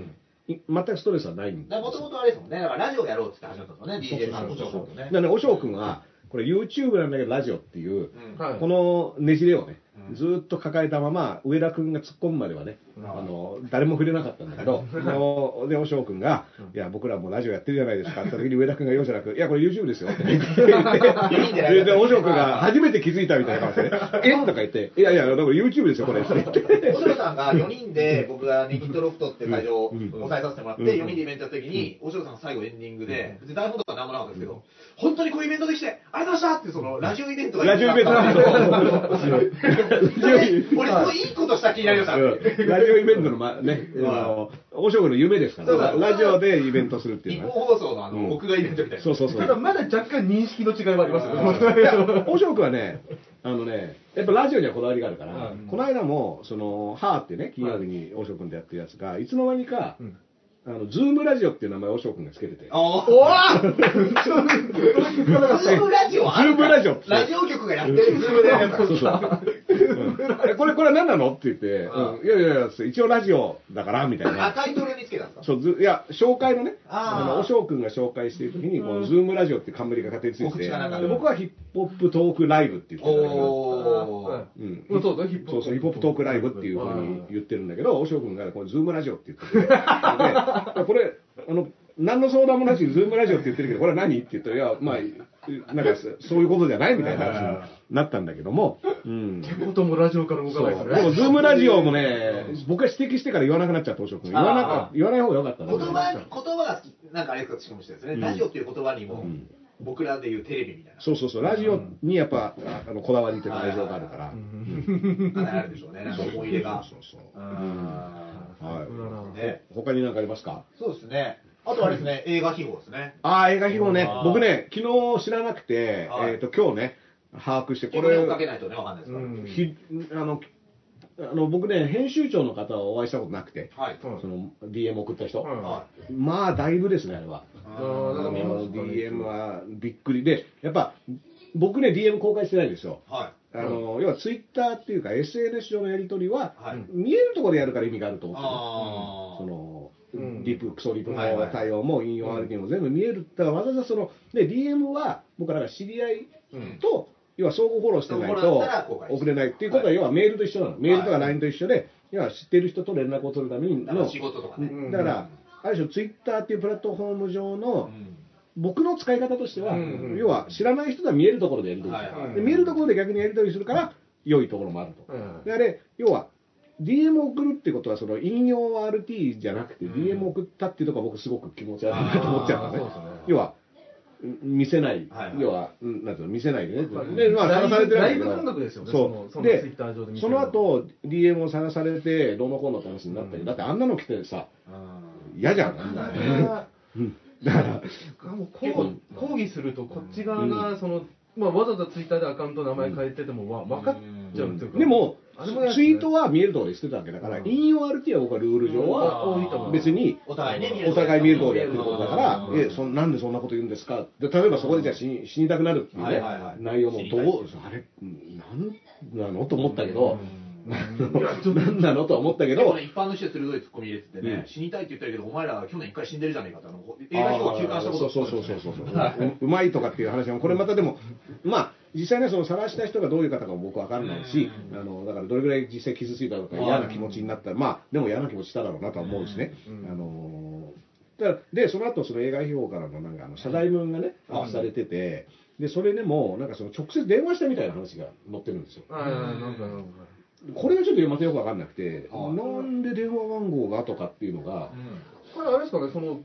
S1: 全くストレスはないんで
S2: もともとあれですもんね。だからラジオやろうって言って始めたんですよね。DJ さんと
S1: だか。らね、おしょうくんは、これ YouTube なんだけどラジオっていう、
S2: うん
S3: はい
S1: このねじれをね
S2: う、ん
S1: ずーっと抱えたまま、上田くんが突っ込むまではね、
S2: うん
S1: あの、誰も触れなかったんだけど、あので、おしょうくんが、いや、僕らもラジオやってるじゃないですか。って時に上田くんが容赦なく、いや、これ YouTube ですよって言って、で、でおしょうくんが初めて気づいたみたいな顔してね、えとか言って、いやいや、だから YouTube ですよ、これ。
S2: おしろさんが4人で、僕がネギットロフトって会場を
S1: うん。
S2: 抑えさせてもらって、
S1: うん。
S2: 4人でイベントやった時に、おしろさんが最後エンディングで、別に台本とかなんもなかったですけど、本当にこういうイベントできて、ありがとうございましたって、その、ラジオイベントが
S1: ラジオイベント
S2: それ俺、すごいいいことした気になりました。
S1: オイベントの、ま、ね、あの、おしょうくんの夢ですから、ラジオでイベントするってい
S2: 日
S1: うのは。
S2: 放送のあ
S1: うん。
S2: の、屋外イベントみたいな。
S1: そうそうそう。
S3: た。だまだ若干認識の違いはありますよ
S1: いや、おしょうくんはね、あのね、やっぱラジオにはこだわりがあるから、
S3: はい
S1: この間も、その、はーってね、金曜日におしょうくんでやってるやつが、い。つの間にか、
S3: うん。
S1: あの、ズームラジオっていう名前をおしょうくんがつけてて、
S2: あー。
S3: おわ
S2: ズームラジオ
S1: ズームラジオ
S2: ラジオ局がやってるズームで。
S1: そうそう。う んえこれ、これは何なの？って言って、うん。いやいやいや、一応ラジオだから、みたいな。
S2: 赤いトレにつけたんですか？
S1: そう、ずいや、紹介のね、
S2: あー。
S1: あの、おしょうくんが紹介している時に、このズームラジオって冠が勝手について。て、
S2: 告知がなんか
S1: で僕はヒップホップトークライブって言ってるんだけど、
S2: おー。
S1: うん。
S3: うん。そうそうヒップホップ
S1: そうそうヒップホップトークライブっていうふうに言ってるんだけど、おしょうくんが、これ、ズームラジオって言ってて、で これ、あの、何の相談もなしにズームラジオって言ってるけど、これは何って言ったら、いや、まあ、なんか、そういうことじゃないみたいな話になったんだけども、うん。
S3: ってこともラジオから動かないですね
S1: でも、ズームラジオもね、僕が指摘してから言わなくなっちゃった、おしょうくん。言わなか言わない方がよかったな。
S2: 言葉に、言葉がなんかあれですか、しかもしてですね、
S1: うん
S2: ラジオっていう言葉にも
S1: ん、
S2: 僕らでいうテレビみたいな。
S1: そうそうそう、ラジオにやっぱ、あの、こだわりというか愛情があるから。
S2: ああるでしょうね、なんか思い入れが。
S1: そうそう
S2: う
S1: そう。
S2: ん
S1: はい。
S2: ね
S1: 他に何かありますか？
S2: そうですね。あとはあれですね、映画秘宝ですね。
S1: ああ、映画秘宝ね
S2: あー。
S1: 僕ね、昨日知らなくて、
S2: はい
S1: えっと、今日ね、把握して、
S2: こ
S1: これ、
S2: れをかけないとね、わかんないですから。
S3: うん
S1: ひあの、あの僕ね、編集長の方はお会いしたことなくて、
S2: はい。
S1: その DM 送った人。
S3: うん
S2: は
S1: まあ、だいぶですね、あれは。
S2: い。
S3: ーなんか見ま
S1: の
S3: したね
S1: DM はびっくりで、やっぱ、僕ね、DM 公開してないんですよ。
S2: は
S1: あの、要はツイッターっていうか SNS 上のやり取りは、
S2: はい
S1: 見えるところでやるから意味があると
S2: い。
S1: 思ってる
S2: あ
S1: その、
S3: うん
S1: リプ、クソリプの対応も引用ありも全部見える。だからわざわざその、で、DM は僕らが知り合いと、要は相互フォローしてないと送れないっていうことは、
S2: はい。
S1: 要はメールと一緒なの。メールとか
S2: はい
S1: LINE と一緒で、要は知ってる人と連絡を取るためにの、
S2: だから仕事とかね。
S1: だから、ある種ツイッターっていうプラットフォーム上の、僕の使い方としては、要は知らない人が見えるところでやり取り見えるところで逆にやり取りするから良いところもあると、
S3: うん。
S1: であれ要は DM を送るってことはその引用 RT じゃなくて DM を送ったっていうところが僕すごく気持ち悪いなと思っちゃうのね。要はうん見せない、要は、うんなんていうの見せないでね、
S3: はい
S1: で、まあ、
S3: ライブ
S1: さらされて
S3: ライブ感覚ですよね。
S1: そ
S3: その
S1: う。で
S3: その
S1: 後、DM をさらされて、どうのこうのって話になったり、
S2: うん。
S1: だってあんなの来てさ、
S2: うん
S1: 嫌じゃん、あん。だから、
S3: もう抗抗議するとこっち側がその、まあ、わざわざツイッターでアカウント名前変えててもわ分かっちゃうっていうか、
S1: でもツイートは見えるところで捨てたわけだから、
S3: うん
S1: 引用 RT は僕はルー。ル上
S3: うん
S1: は別に
S4: お互いね見る
S1: お互い見えるところでやってることだから。
S4: う、ん
S1: えそんなんでそんなこと言うんですか？で例えばそこでじゃあ死に死にたくなるっていうね、内容もどうあれなんなの？と思ったけど、なんなのとは思ったけど。
S4: 一般の人で鋭いツッコミ入れててね、
S1: うん
S4: 死にたいって言ってるけど、お前ら去年一回死んでるじゃねえかって、あの映画表を休館したこと
S1: そう。そうそうそうそうううまいとかっていう話もこれまたでもまあ実際ねその晒した人がどういう方かも僕わかんないしあのだからどれぐらい実際傷ついたのか嫌な気持ちになった。まあでも嫌な気持ちしただろうなとは思うしね。あのだでその後その映画秘宝からのなんかあの謝罪文がねアップされててでそれでもなんかその直接電話したみたいな話が載ってるんですよ。
S3: ああなんかなんか
S1: これがちょっとまたよくわかんなくて
S2: はい。
S1: なんで電話番号がとかっていうのが
S3: これあれですかねその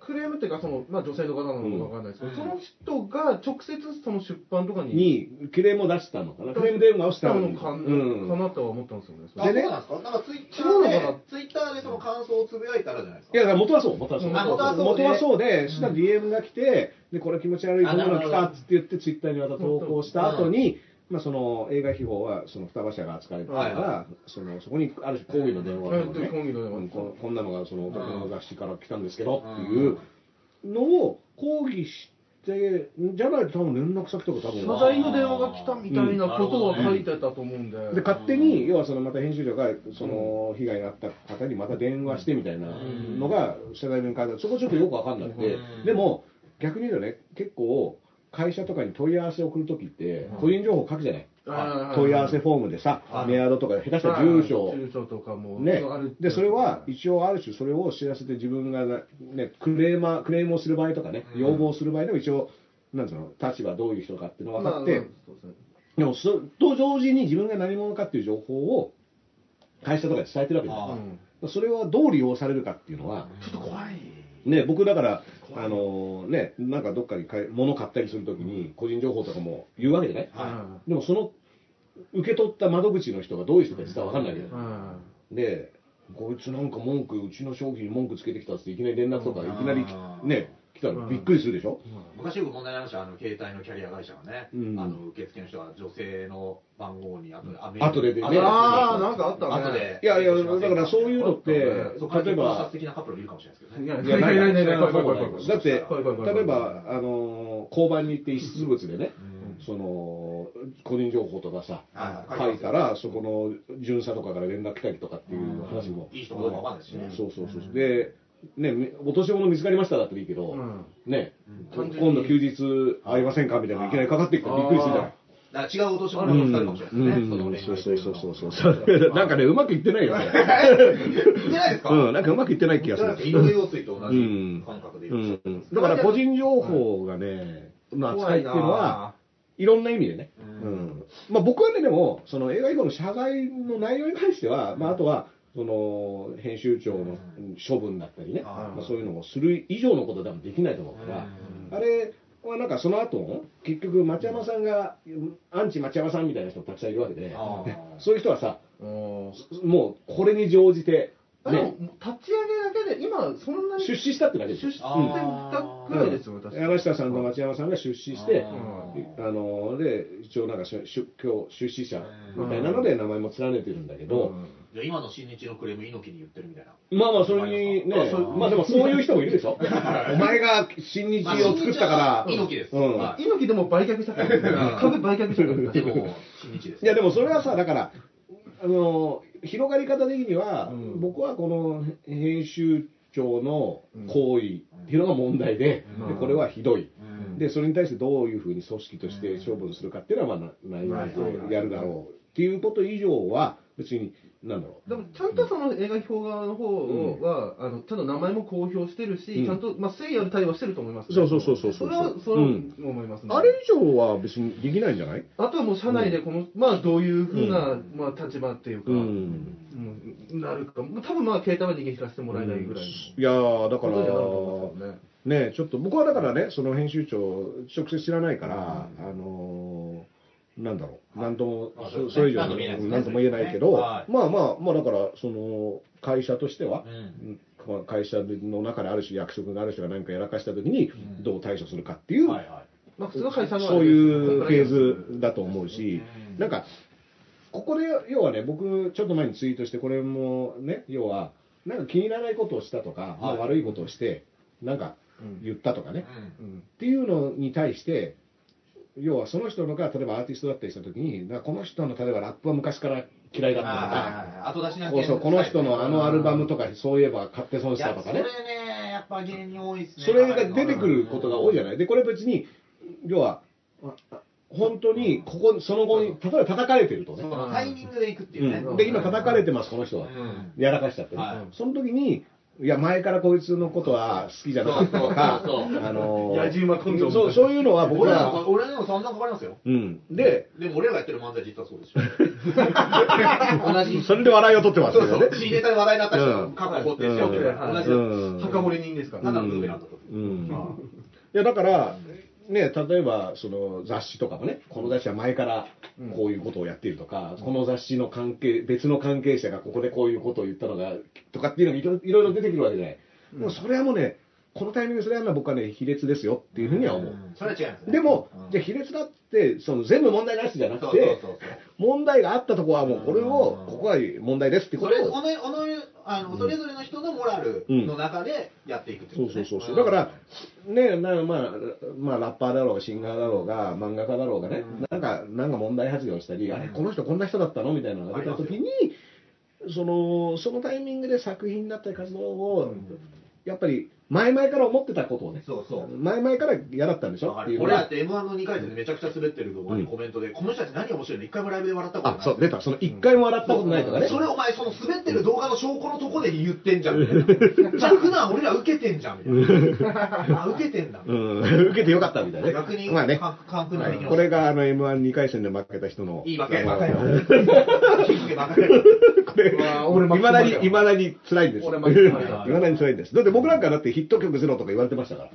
S3: クレームっていうかその、まあ、女性の方なのかわかんないですけど、
S4: うん。
S3: その人が直接その出版とかに
S1: にクレームを出したのかなクレーム電話をした
S3: のか,、
S1: うん。
S3: かなとは思ったんですよね。
S2: あ、
S1: でね
S2: そうなんですか？なんかツイッターで、ツイッターでその感想をつぶやいたらじゃないですか？
S1: いや、だから元はそう、元はそう。
S3: あ元は
S2: そうで
S1: 元はそうで、そしたら DM が来て、で、これ気持ち悪いこんなの来たっつって言って、ツイッターにまた投稿した後に、まあ、その映画秘宝は、その双葉社が扱われてたから、
S2: はい
S1: そのそこにある種抗議の電話が、
S3: はい抗議の電話
S1: うんここんなのがその僕の雑誌から来たんですけどっていうのを抗議して、じゃないと多分連絡先とか多分
S3: 謝罪の電話が来たみたいなことは書いてたと思うんで。
S1: で勝手に、要はそのまた編集長がその被害があった方にまた電話してみたいなのが謝罪文書いてある。そこちょっとよく分かんなくて、
S4: うん。
S1: でも逆に言うとね、結構、会社とかに問い合わせを送るときって、個人情報書くじゃない、問い合わせフォームでさ、メアドとか、下手したら住所、
S3: 住所とかも、
S1: ね。
S3: ある、
S1: でそれは一応ある種それを知らせて自分がな、ね、クレーマークレームをする場合とかね、要望する場合でも一応なんつうの立場どういう人かっていうのが分かって、
S3: で
S1: もそと同時に自分が何者かっていう情報を会社とかで伝えてるわけです
S2: あ
S3: うん。
S1: それはどう利用されるかっていうのは、
S3: ちょっと怖い。
S1: ね、僕だから、あのね、なんかどっかに買い物買ったりするときに、個人情報とかも言うわけじゃない、
S3: は
S1: でもその受け取った窓口の人がどういう人か実は分かんないわけ
S3: い？
S1: ど、
S3: は
S1: で、こいつなんか文句、うちの商品に文句つけてきたっていきなり連絡とか、いきなりね、来たらびっくりするでしょ、
S4: 昔よく問題になりましたあの携帯のキャリア会社がね、
S1: うん。
S4: あの受付の人が女性の番号に後でアメ
S1: 後で
S3: あーなんかあったね。
S4: 後で。
S1: いやいや、だからそういうのって、例えば
S4: 的なカップルもいるかもしれないですけどね。
S3: いや
S1: いや、ないないないない、
S3: 怖い怖い怖い怖い。
S1: だって例えば、あのー、交番に行って遺失物でね、
S4: うん。
S1: その、個人情報とかさ、
S2: はい
S1: 書いたら、そこの巡査とかから連絡来たりとかっていう話も。
S4: いい人かどうかわかんないしね。
S1: そうそうそう。で、ね、とし物見つかりましただったらいいけど、
S3: うん。
S1: ね、今度休日会いませんかみたいなのいきなりかかってきたらびっくりするじゃない。
S4: だから違う落とし物が見つかるかもしれないですね、そ
S1: うそうそうそうそう。なんかね、うまくいってないよね。
S2: 言ってないですか？
S1: うん、なんかうまくいってない気がする。
S2: 井上陽水と同じ感覚で
S1: だから個人情報がね、の扱いっていうのは、いろんな意味でね。うん。まあ、僕はね、でも、その映画以降の謝罪の内容に関しては、まあ、あとは、その編集長の処分だったりね、まあ、そういうのをする以上のことは多分できないと思うから、あれはなんかその後結局、町山さんが、アンチ町山さんみたいな人もたくさんいるわけで、そういう人はさ、
S3: うん。
S1: もうこれに乗じて、
S3: あでも
S1: ね、
S3: 立ち上げだけで、今、そんなに
S1: 出資したってだけでしょ
S3: 出資したぐらいですよ、私。
S1: 山下さんと町山さんが出資して、
S4: あ
S1: あので一応なんか出日出資者みたいなので名前も連ねてるんだけど、
S4: じゃあ今の新日のクレーム猪木に言ってるみたいな。
S1: まあまあそれにねまあでも そういう人もいるでしょ。お前が新日を作ったから、
S4: 猪木です、
S1: うん。
S4: はい
S3: 猪木でも売却したから、株売却したから。
S4: でも新日です。
S1: いやでもそれはさだからあの広がり方的には、
S3: うん。
S1: 僕はこの編集長の行為っていうのが問題で,、
S3: うん。
S1: でこれはひどい、
S4: うん。
S1: でそれに対してどういうふうに組織として処分するかっていうのはまあな内容でやるだろうっていうこと以上は別に、なんだろう。
S3: でもちゃんとその映画評側の方は、あのちゃんと名前も公表してるし、
S1: うん。
S3: ちゃんと、まあ、誠意ある対応はしてると思います、
S1: そうそうそうそうそう
S3: それは、そ
S1: うん
S3: 思いますね。
S1: あれ以上は別にできないんじゃない？
S3: あとはもう社内でこの、まあどういうふうな、まあ、立場っていうか、
S1: うん。
S3: うんなるか、多分まあ携帯は逃げ引かせてもらえないぐらいの。
S1: いやー、だから
S3: ね。
S1: ね、ちょっと僕はだからね、その編集長、直接知らないから、あのーなんだろう、なんとも、
S2: まあ
S1: そそれ以上
S2: なんとも言えない
S1: けど、
S2: はい。
S1: まあまあ、まあだから、その会社としては、会社の中である種、約束がある人が何かやらかしたときに
S2: ん、
S1: どう対処するかっていう、
S3: まあ普通の会社の
S1: そういうフェーズだと思うし
S2: うん、
S1: なんか、ここで、要はね、僕、ちょっと前にツイートして、これもね、要は、なんか気に入らないことをしたとか、まあ悪いことをして、なんか言ったとかね、っていうのに対して、要はその人のが例えばアーティストだったりしたときに、この人の例えばラップは昔から嫌いだったとか、
S2: はい後出しな
S1: そうこの人のあのアルバムとか、そういえば買って損したとかね。
S2: それ、ね、やっぱ芸人多いですね。
S1: それが出てくることが多いじゃない？で、これ別に、要は、本当に、ここ、その後に、例えば叩かれてるとね。
S2: タイミングでいくっていうね。
S1: うん。で、今叩かれてます、この人は。
S2: うん。
S1: やらかしちゃってね。
S2: はい。
S1: その時に、いや、前からこいつのことは好きじゃなかったとかあのー
S3: 野じ馬根性
S1: そう、そういうのは僕
S2: 俺ら
S1: は、
S2: も、俺らもそんなかかりますよ。
S1: うん。で、
S2: でも俺らがやってる漫才実はそうですよ。同じ。
S1: それで笑いを取ってます
S2: そうそう
S1: けどね。。
S2: C ネタで話題になった人過去掘ってしようみたいな。同じだ。
S1: うん
S3: 墓掘り人ですから、
S2: ただのブーメランだと。
S1: うん。いや、だから、ね、例えば、その雑誌とかもね、この雑誌は前からこういうことをやっているとか、この雑誌の関係、別の関係者がここでこういうことを言ったのが、とかっていうのがいろいろ出てくるわけじゃない。もうそれはもうね、このタイミングでそれやるのは僕はね、卑劣ですよっていうふうには思う。
S2: それは違いますね。
S1: でも
S2: うん、
S1: じゃあ卑劣だって、その全部問題なしじゃなくて問題があったところはもう、これを、ここは問題ですってこ
S2: それ、
S1: とを
S2: おの、おの、あの、それぞれの人のモラルの中でやっていくって
S1: そう
S2: ことね。
S1: そうそうそう。だから、ね、なまあ、まあ、ラッパーだろうが、シンガーだろうが、漫画家だろうがね、なんか、なんか問題発言をしたり、あれ、この人こんな人だったのみたいなのが出たときに、その、そのタイミングで作品だったり活動を、やっぱり、前々から思ってたことをね、
S2: そうそう。
S1: 前々から嫌だったんでしょ？っていう
S2: 俺だって M1 の2回戦でめちゃくちゃ滑ってる動画にコメントで、この人たち何が面白いの？一回もライブで笑ったことな
S1: あ、
S2: い。
S1: そう、出た。その一回も笑ったことないとかね。
S2: それお前その滑ってる動画の証拠のとこで言ってんじゃんみたいな。じゃあ普段俺ら受けてんじゃんみたいな。あ、受けてんだ。
S1: うん、受けてよかったみたいなね。
S2: 逆に、
S1: まあね。
S2: かカンクンできます
S1: これがあの M12 回戦で負けた人の。
S2: いいわけ、
S1: まあ
S2: バカよ。キックバカよ。
S1: いまだに、いまだに辛いんです。いまだに辛いんです。だって僕なんかだってヒット曲ゼロとか言われてましたから。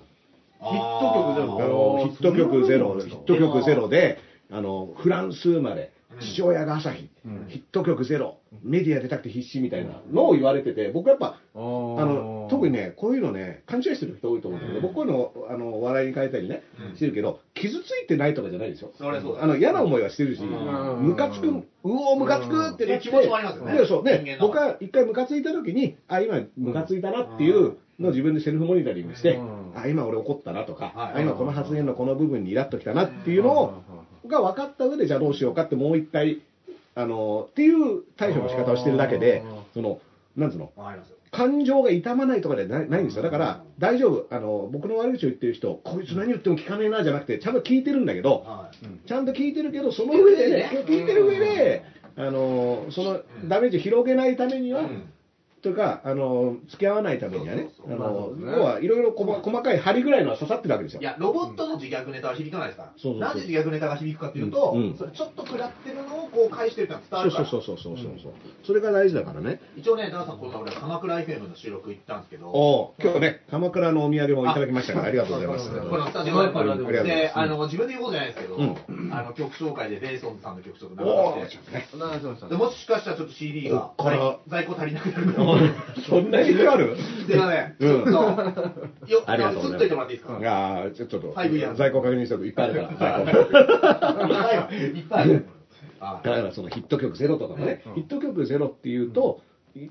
S2: ヒ
S3: ヒット曲ゼロ？
S1: ヒット曲ゼロ、ヒット曲ゼロで、あの、フランス生まれ、父親が朝日、ヒット曲ゼロ、メディア出たくて必死みたいなのを言われてて、僕やっぱ、あの、特にね、こういうのね、勘違いしてる人多いと思うんだけど、僕こういうの、あの、笑いに変えたりね、してるけど、傷ついてないとかじゃないですよ。
S2: それそうだ。
S1: あの、嫌な思いはしてるし、
S2: ん。
S1: ムカつく、うおー、ムカつくってなって、
S2: 気持ちもありますよね。
S1: でそう。ね僕は一回ムカついた時に、あ、今ムカついたなっていうのを自分でセルフモニタリングして
S3: うん、
S1: あ、今俺怒ったなとか、今この発言のこの部分にイラッときたなっていうのを、が分かった上で、じゃあどうしようかってもう一回、あの、っていう対処の仕方をしてるだけで、その、なんつうの？感情が痛まないとかじゃないないんですよ。だから、大丈夫。あの、僕の悪口を言ってる人、こいつ何言っても聞かねえなじゃなくて、ちゃんと聞いてるんだけど、
S2: はい。
S1: ちゃんと聞いてるけど、その上でね、聞いてる上で、あの、そのダメージを広げないためには、
S2: うん
S1: とか、あの、付き合わないためにはね、
S2: そうそう
S1: あの要はいろいろ細細かい針ぐらいのは刺さってるわけですよ。
S2: い。や、ロボットの自虐ネタは響かないですから。
S1: そうそうそう。
S2: なんで自虐ネタが響くかっていうと、
S1: うんうん。
S2: それちょっと食らってるのをこう返してるってのは伝わるから。
S1: そうそうそうそうそうそう。それが大事だからね。
S2: 一応ね、ダンさん、この前俺は鎌倉 FM の収録行ったんですけど、
S1: お今日ね、鎌倉のお土産もいただきましたから、ありがとうございます。
S2: このスタジオやっぱり、で、あの、自分で言うことじゃないですけど、
S1: うん。
S2: あの、曲紹介でベーソンズさんの曲ちょっと流して、もしかしたらちょっと CD が在庫足りなくなる。かも。
S1: そんなにある？
S2: でもね、ち
S1: うん。
S2: ょっと、よ、
S1: ありがとうございま
S2: いてもらっていいです
S1: ちょっと在庫確認しておく。いっぱいあるから、在庫。
S2: いっぱいある
S1: だからそのヒット曲ゼロとかもね、
S3: うん。
S1: ヒット曲ゼロっていうと、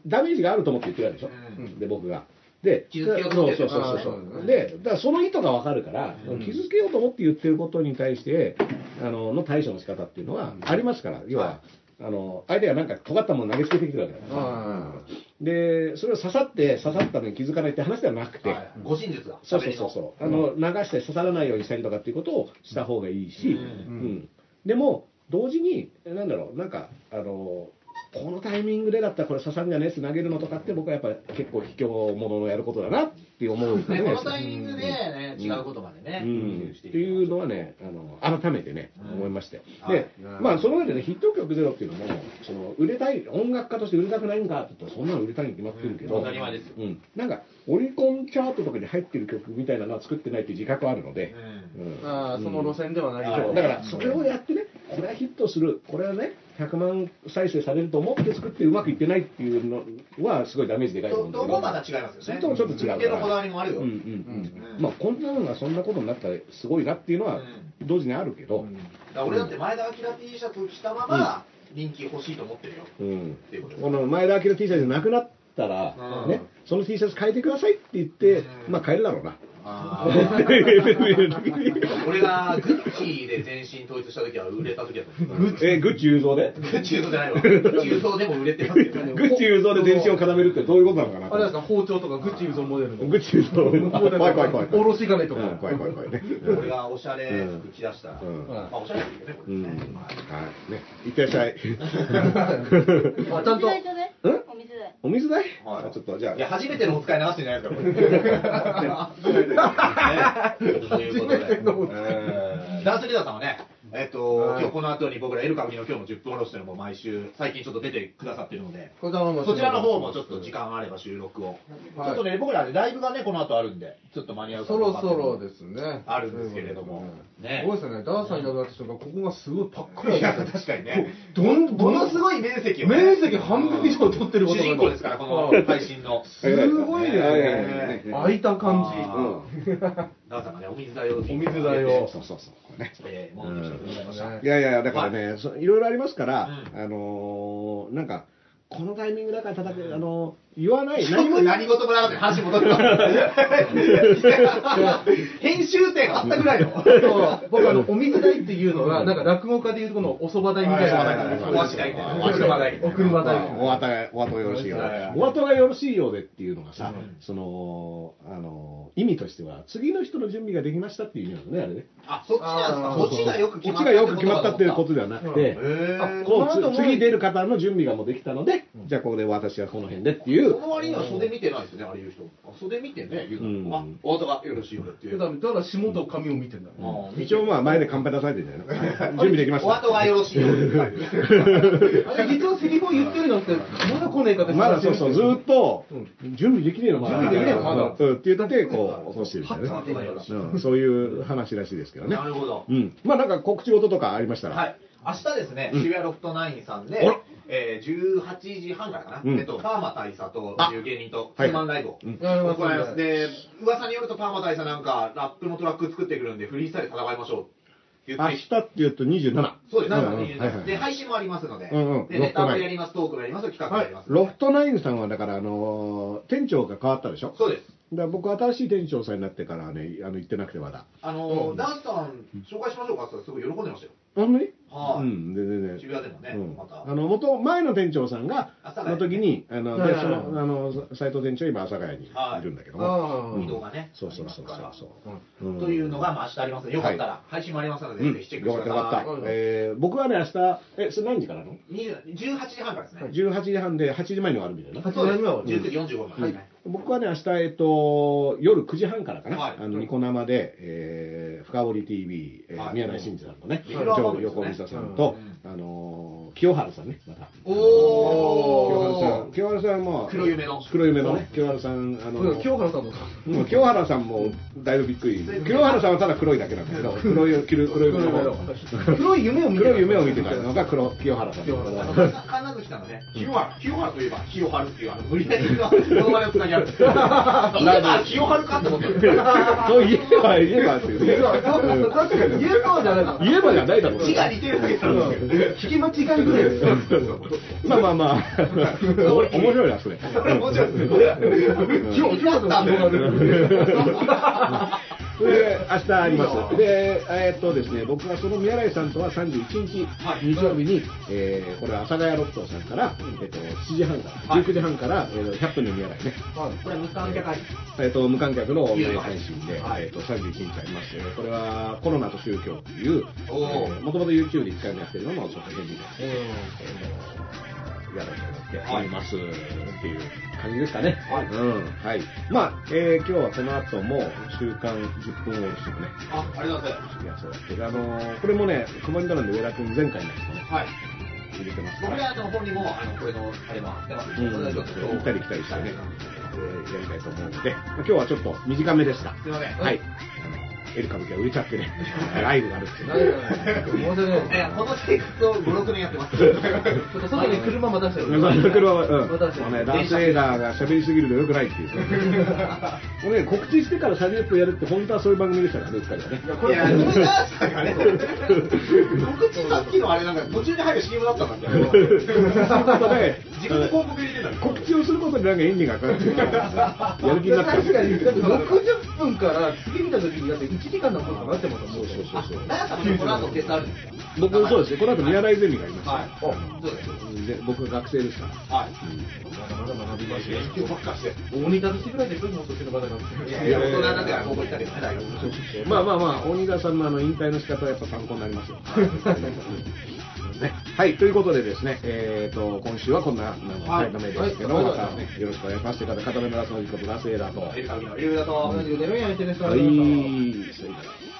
S1: ダメージがあると思って言ってるわけでしょ、
S2: うん。
S1: で僕が。で、
S2: 傷つけようと
S1: そうそうそうそう
S3: で
S1: だからその意図がわかるから、
S3: うん。
S1: 傷つけようと思って言ってることに対して、あの、の対処の仕方っていうのはありますから、要は、あの、相手がなんか尖ったもの投げつけてきてるわけだから。
S3: あ
S1: で、それを刺さって、刺さったのに気づかないって話ではなくて、
S2: はい。護身術が。
S1: そうそうそうそう、あの流して刺さらないようにしたりとかっていうことをした方がいいし、
S2: うん。
S1: うん。でも同時に、なんだろう、なんか、あのこのタイミングでだったらこれ刺さるんじゃねえって投げるのとかって僕はやっぱり結構卑怯者のやることだなって思う、
S2: ね。このタイミングでね、違うことまでね、
S1: うん、っていうのはね、あの改めてね、思いましたよ。
S2: はい。
S1: で、まあ、その上でね、ヒット曲ゼロっていうのも、その売れたい、音楽家として売れたくないんかって言ったら、そんなの売れたいに決まってるけど、
S2: うん当たり前ですよ。
S1: うん、なんか、オリコンチャートとかに入ってる曲みたいなのは作ってないっていう自覚はあるので、うん。
S3: ああ、その路線ではない。
S1: だから、それをやってね、これはヒットする、これはね、100万再生されると思って作ってうまくいってないっていうのは、すごいダメージでかいと思うんだけど。
S2: また違いますよね。
S1: それともちょっと違う
S2: のこだわりもあるよ。
S1: うんうんうん。まあ、こんなのがそんなことになったらすごいなっていうのは同時にあるけど、
S2: だ俺だって前田明 T シャツを着たまま人気欲しいと思ってるよ。
S1: うん。
S2: っていうこ
S1: の前田明 T シャツなくなったら、
S2: うん。
S1: ね、その T シャツ変えてくださいって言って、
S2: うん。
S1: まあ変えるだろうな。
S2: 俺がグッチで全身統一した時は売れた時だと思う。
S1: え、グッチ裕三で？
S2: グッチ裕三じゃないわ。グッチ裕三でも売れてますけどね。
S1: グッチ裕三で全身を固めるってどういうことなのかな
S3: あれですか、包丁とかグッチユーゾンモデルの。
S1: グッチ雄三。怖い怖い怖い。
S3: おろし金とか。
S1: うん怖い怖い怖いね。
S2: 俺がおしゃれ服着出したら、
S1: うん
S2: まあおしゃれですよね、これ
S1: うん。
S2: ね。
S1: はい。ね。いってらっしゃい。
S3: あ、ちゃんと。
S6: 水代ちょうだい
S1: うん？
S6: お水代。
S1: お水代
S2: はい
S1: あちょっと、じゃ
S2: いや、
S1: あ。
S2: 初めてのお使い流してんじゃないですか、これ。ね。ということで、えー。ダースレイダーさんはね、えっと、
S3: はい
S2: 今日この後に僕らエル歌舞伎の今日の10分おろしというのも毎週、最近ちょっと出てくださってるので、
S3: こちらの
S2: そちらの方もちょっと時間あれば収録を。
S3: はい
S2: ちょっとね、僕らライブがね、この後あるんで、ちょっと間に合うか
S3: そろそろですね。
S2: あるんですけれどもね
S3: すごいですね。ダーさんいなくなった瞬間、ここがすごいパックリ
S2: いや、確かにね。
S3: どん、
S2: ものすごい面積をね、
S3: 面積半分以上取ってること
S2: 主人公ですから、この配信の。
S3: すごいですね。開いた感じ。
S2: あダンさんがね、お水代を。お
S3: お水代を
S1: そうそうそう。これね。
S2: い
S1: やいや、だからね、そいろいろありますから、
S2: うん。
S1: あのーなんか、このタイミングだから叩く、あのー言わない、
S2: 何も
S1: 何
S2: 事もなかった話戻ってます。編集点あったぐらいの。
S3: 僕あの、お水代っていうのが、なんか落語家でいうとこのお蕎麦代みたいな。
S2: お足代みたいな。お足場代。
S3: お車代。
S1: お後が、お後がよろしいよ。お後がよろしいようでっていうのがさ、
S2: うん
S1: その、あのー意味としては、次の人の準備ができましたっていう意味なのね、あれね。
S2: あ、そっちなんですか？
S3: あー
S2: そっちがよく
S1: こ
S2: 決まった
S1: っちがよく決まったっていうことではなくて、次出る方の準備がもうできたので、じゃあここで私はこの辺でっていう
S2: そ、の割には袖見てないですね、あれ言う人。あ袖見てね、言う
S1: うん
S2: の。あ、お後がよろしいよっていう。
S3: だからだから下と髪を見てんだ。
S2: あー
S1: 一応まあ前でカンペ出されてるんじゃないの準備できました。
S2: お後がよろしいようでって書いてる。
S3: あれ実はセリフを言ってるのって、まだ来ねえかって
S1: まだそうそう、ずーっと
S3: うん、
S1: 準備できねえのまだ。
S3: 準備できねえのまだ
S1: うんって言って、こう、起こしてるんだよね。そういう話らしいですけどね
S2: な。るほど。
S1: うん。まあなんか告知事とかありましたら。
S2: はい。明日ですね、
S1: うん
S2: 渋谷ロフトナインさんでえー、18時半からかな、
S1: うん。
S2: えっと、パーマ大佐と
S1: あ。
S2: いう芸人と
S1: はい。
S2: ツーマンライブを行います。で、噂によるとパーマ大佐なんか、ラップのトラック作ってくるんで、フリースタイル戦いましょう。って。言
S1: 明
S2: って
S1: 日って言うと27。
S2: そうです、
S1: うん
S2: なんか
S1: うんはいはい
S2: で、配信もありますので、
S1: うんうん。
S2: で、ネタもやります、トークもやります、企画もやります。
S1: ロフトナインさんはだから、あのー店長が変わったでしょ？
S2: そうです。
S1: だ僕、新しい店長さんになってからね、あの行ってなくてまだ。
S2: あのー、ダンスさん、紹介しましょうか。って言ったらすごい喜んでましたよ。
S1: ほんまに
S2: はい。
S1: うん、全然ね。
S2: 渋谷でもね、
S1: うん。
S2: また。
S1: あの元前の店長さんが
S2: 阿佐ヶ谷
S1: の時にあの
S3: はい。はい
S1: でそのあの斉藤店長今阿佐ヶ谷にい。るんだけども、
S3: あ
S2: 移動がね、
S1: そうそうそう
S2: あります
S1: そうそう、うん。
S2: というのが、まあ、明日ありますので、よかったら、配信もありますので、
S1: うん。
S2: ぜひチェック
S1: よかったよ
S2: してください。
S1: かった、えー僕はね明日えそれ何時からの
S2: ？20 18時半からですね。
S1: 18時半で8時前に終わるみたいな、
S3: 8
S2: そうです。
S3: 時前は
S2: 19時45分までですね。
S1: 僕はね明日えっと夜9時半からかな、
S2: はい。
S1: あのニコ生で、えー、深堀 TV、えー
S2: はい。
S1: 宮内真司さんとね、
S2: レギュラー番組ですね
S1: 横溝さんと、あのー清原さんねまた
S2: お
S1: 清原さん清原さんも
S2: 黒夢の
S1: 黒夢のね清原さんあの
S3: 清原さんも
S1: うん清原さんもだいぶびっくり。清原さんはただ黒いだけなんだけど、黒い、黒い、黒い、
S3: 黒い夢を見て
S1: 黒い夢を見てたのが黒清原さん。
S3: 清原
S2: さんのね、清原、清原といえば、清原っていう、あの、無理やりの、そのつなぎある。清原かって思ってる。
S1: そう言えば、言えばっていうね。
S3: 確かに言えばじゃないの
S1: 言えばじゃないだろう。
S2: 字が似てるだけなん。
S3: 聞き間違い
S1: まあまあまあ、面白いな、それ。
S2: もちろんです。
S3: 今日清原さんの動画で
S1: それで、明日あります。で、えーっとですね、僕がその宮台さんとは31日、
S2: はい
S1: 日曜日に、えーこれは阿佐ヶ谷ロフトさんから、えっと、7時半から、19時半から、えー100分の宮台ね。
S2: これ、無観客。
S1: えっと、無観客のオンライン配信で、
S2: はい
S1: えっと、31日あります。えーこれはコロナと宗教という、もともと YouTube で1回もやってるのも、ちょっと変に、えーやらっておりますっていう感じですかね。
S2: はい
S1: うん。はい。まあ、えー今日はこの後も週刊10分オールスもね、
S2: あ、ありがとうございます。
S1: やそうであのーこれもね、コマンド欄で上田君前回のやつもね、
S2: はい。
S1: 入れてます。
S2: 僕らの方にも、あの、これの、あれもあってます
S1: うん、
S2: ちょっと
S1: 行ったり来たりしてね、えーやりたいと思うので、まあ今日はちょっと短めでした。
S2: すいません。
S1: はい。エル歌舞伎が売れちゃってね、ライブがあるっていう。
S3: 申し訳ない。です
S2: この生活を5、6年やってます。
S3: ちょっと外に車も出してる。
S1: 車は、うん。
S3: 私
S1: もうね、ダースレーダーが喋りすぎると良くないっていう。もうね、告知してから30分やるって、本当はそういう番組でしたからね、うっかりはね。
S2: いや、これ告知さっきのあれなんか途中に入る CM だったんだけど、自分で広告入れてた
S1: 告知をすることでなんかエンジンがかかっ やる気になった。
S3: 確かに、だって60分から次見た時にだって1時間のことかなってます。もん、そうそうそう。
S2: ナヤさんもこの後テストあるんです。か
S1: 僕、そうです。ね、この後宮台ゼミがいます。
S2: はい。そうです。
S1: で僕が学生です。から。
S2: はい。
S3: まだまだ学びます。よ。
S2: 勉強ばっかして。
S3: 大仁田としてぐらいで来るもん、そっちの方が。
S2: いやいや、大人だから高校行ったけどね、大学。
S1: まあまあまあ、大仁田さんのあの引退の仕方はやっぱ参考になります。よ。ね、はい、ということでですね、えー、と今週はこんなあの
S2: はい
S1: タイトメですけど、
S3: はい
S1: またよろしくお願いします。という方、片目のラスのことラスエラーと。は
S2: エルカビのエルだと、
S3: 同じくデメやめてね、それ
S1: い、
S3: は
S1: それから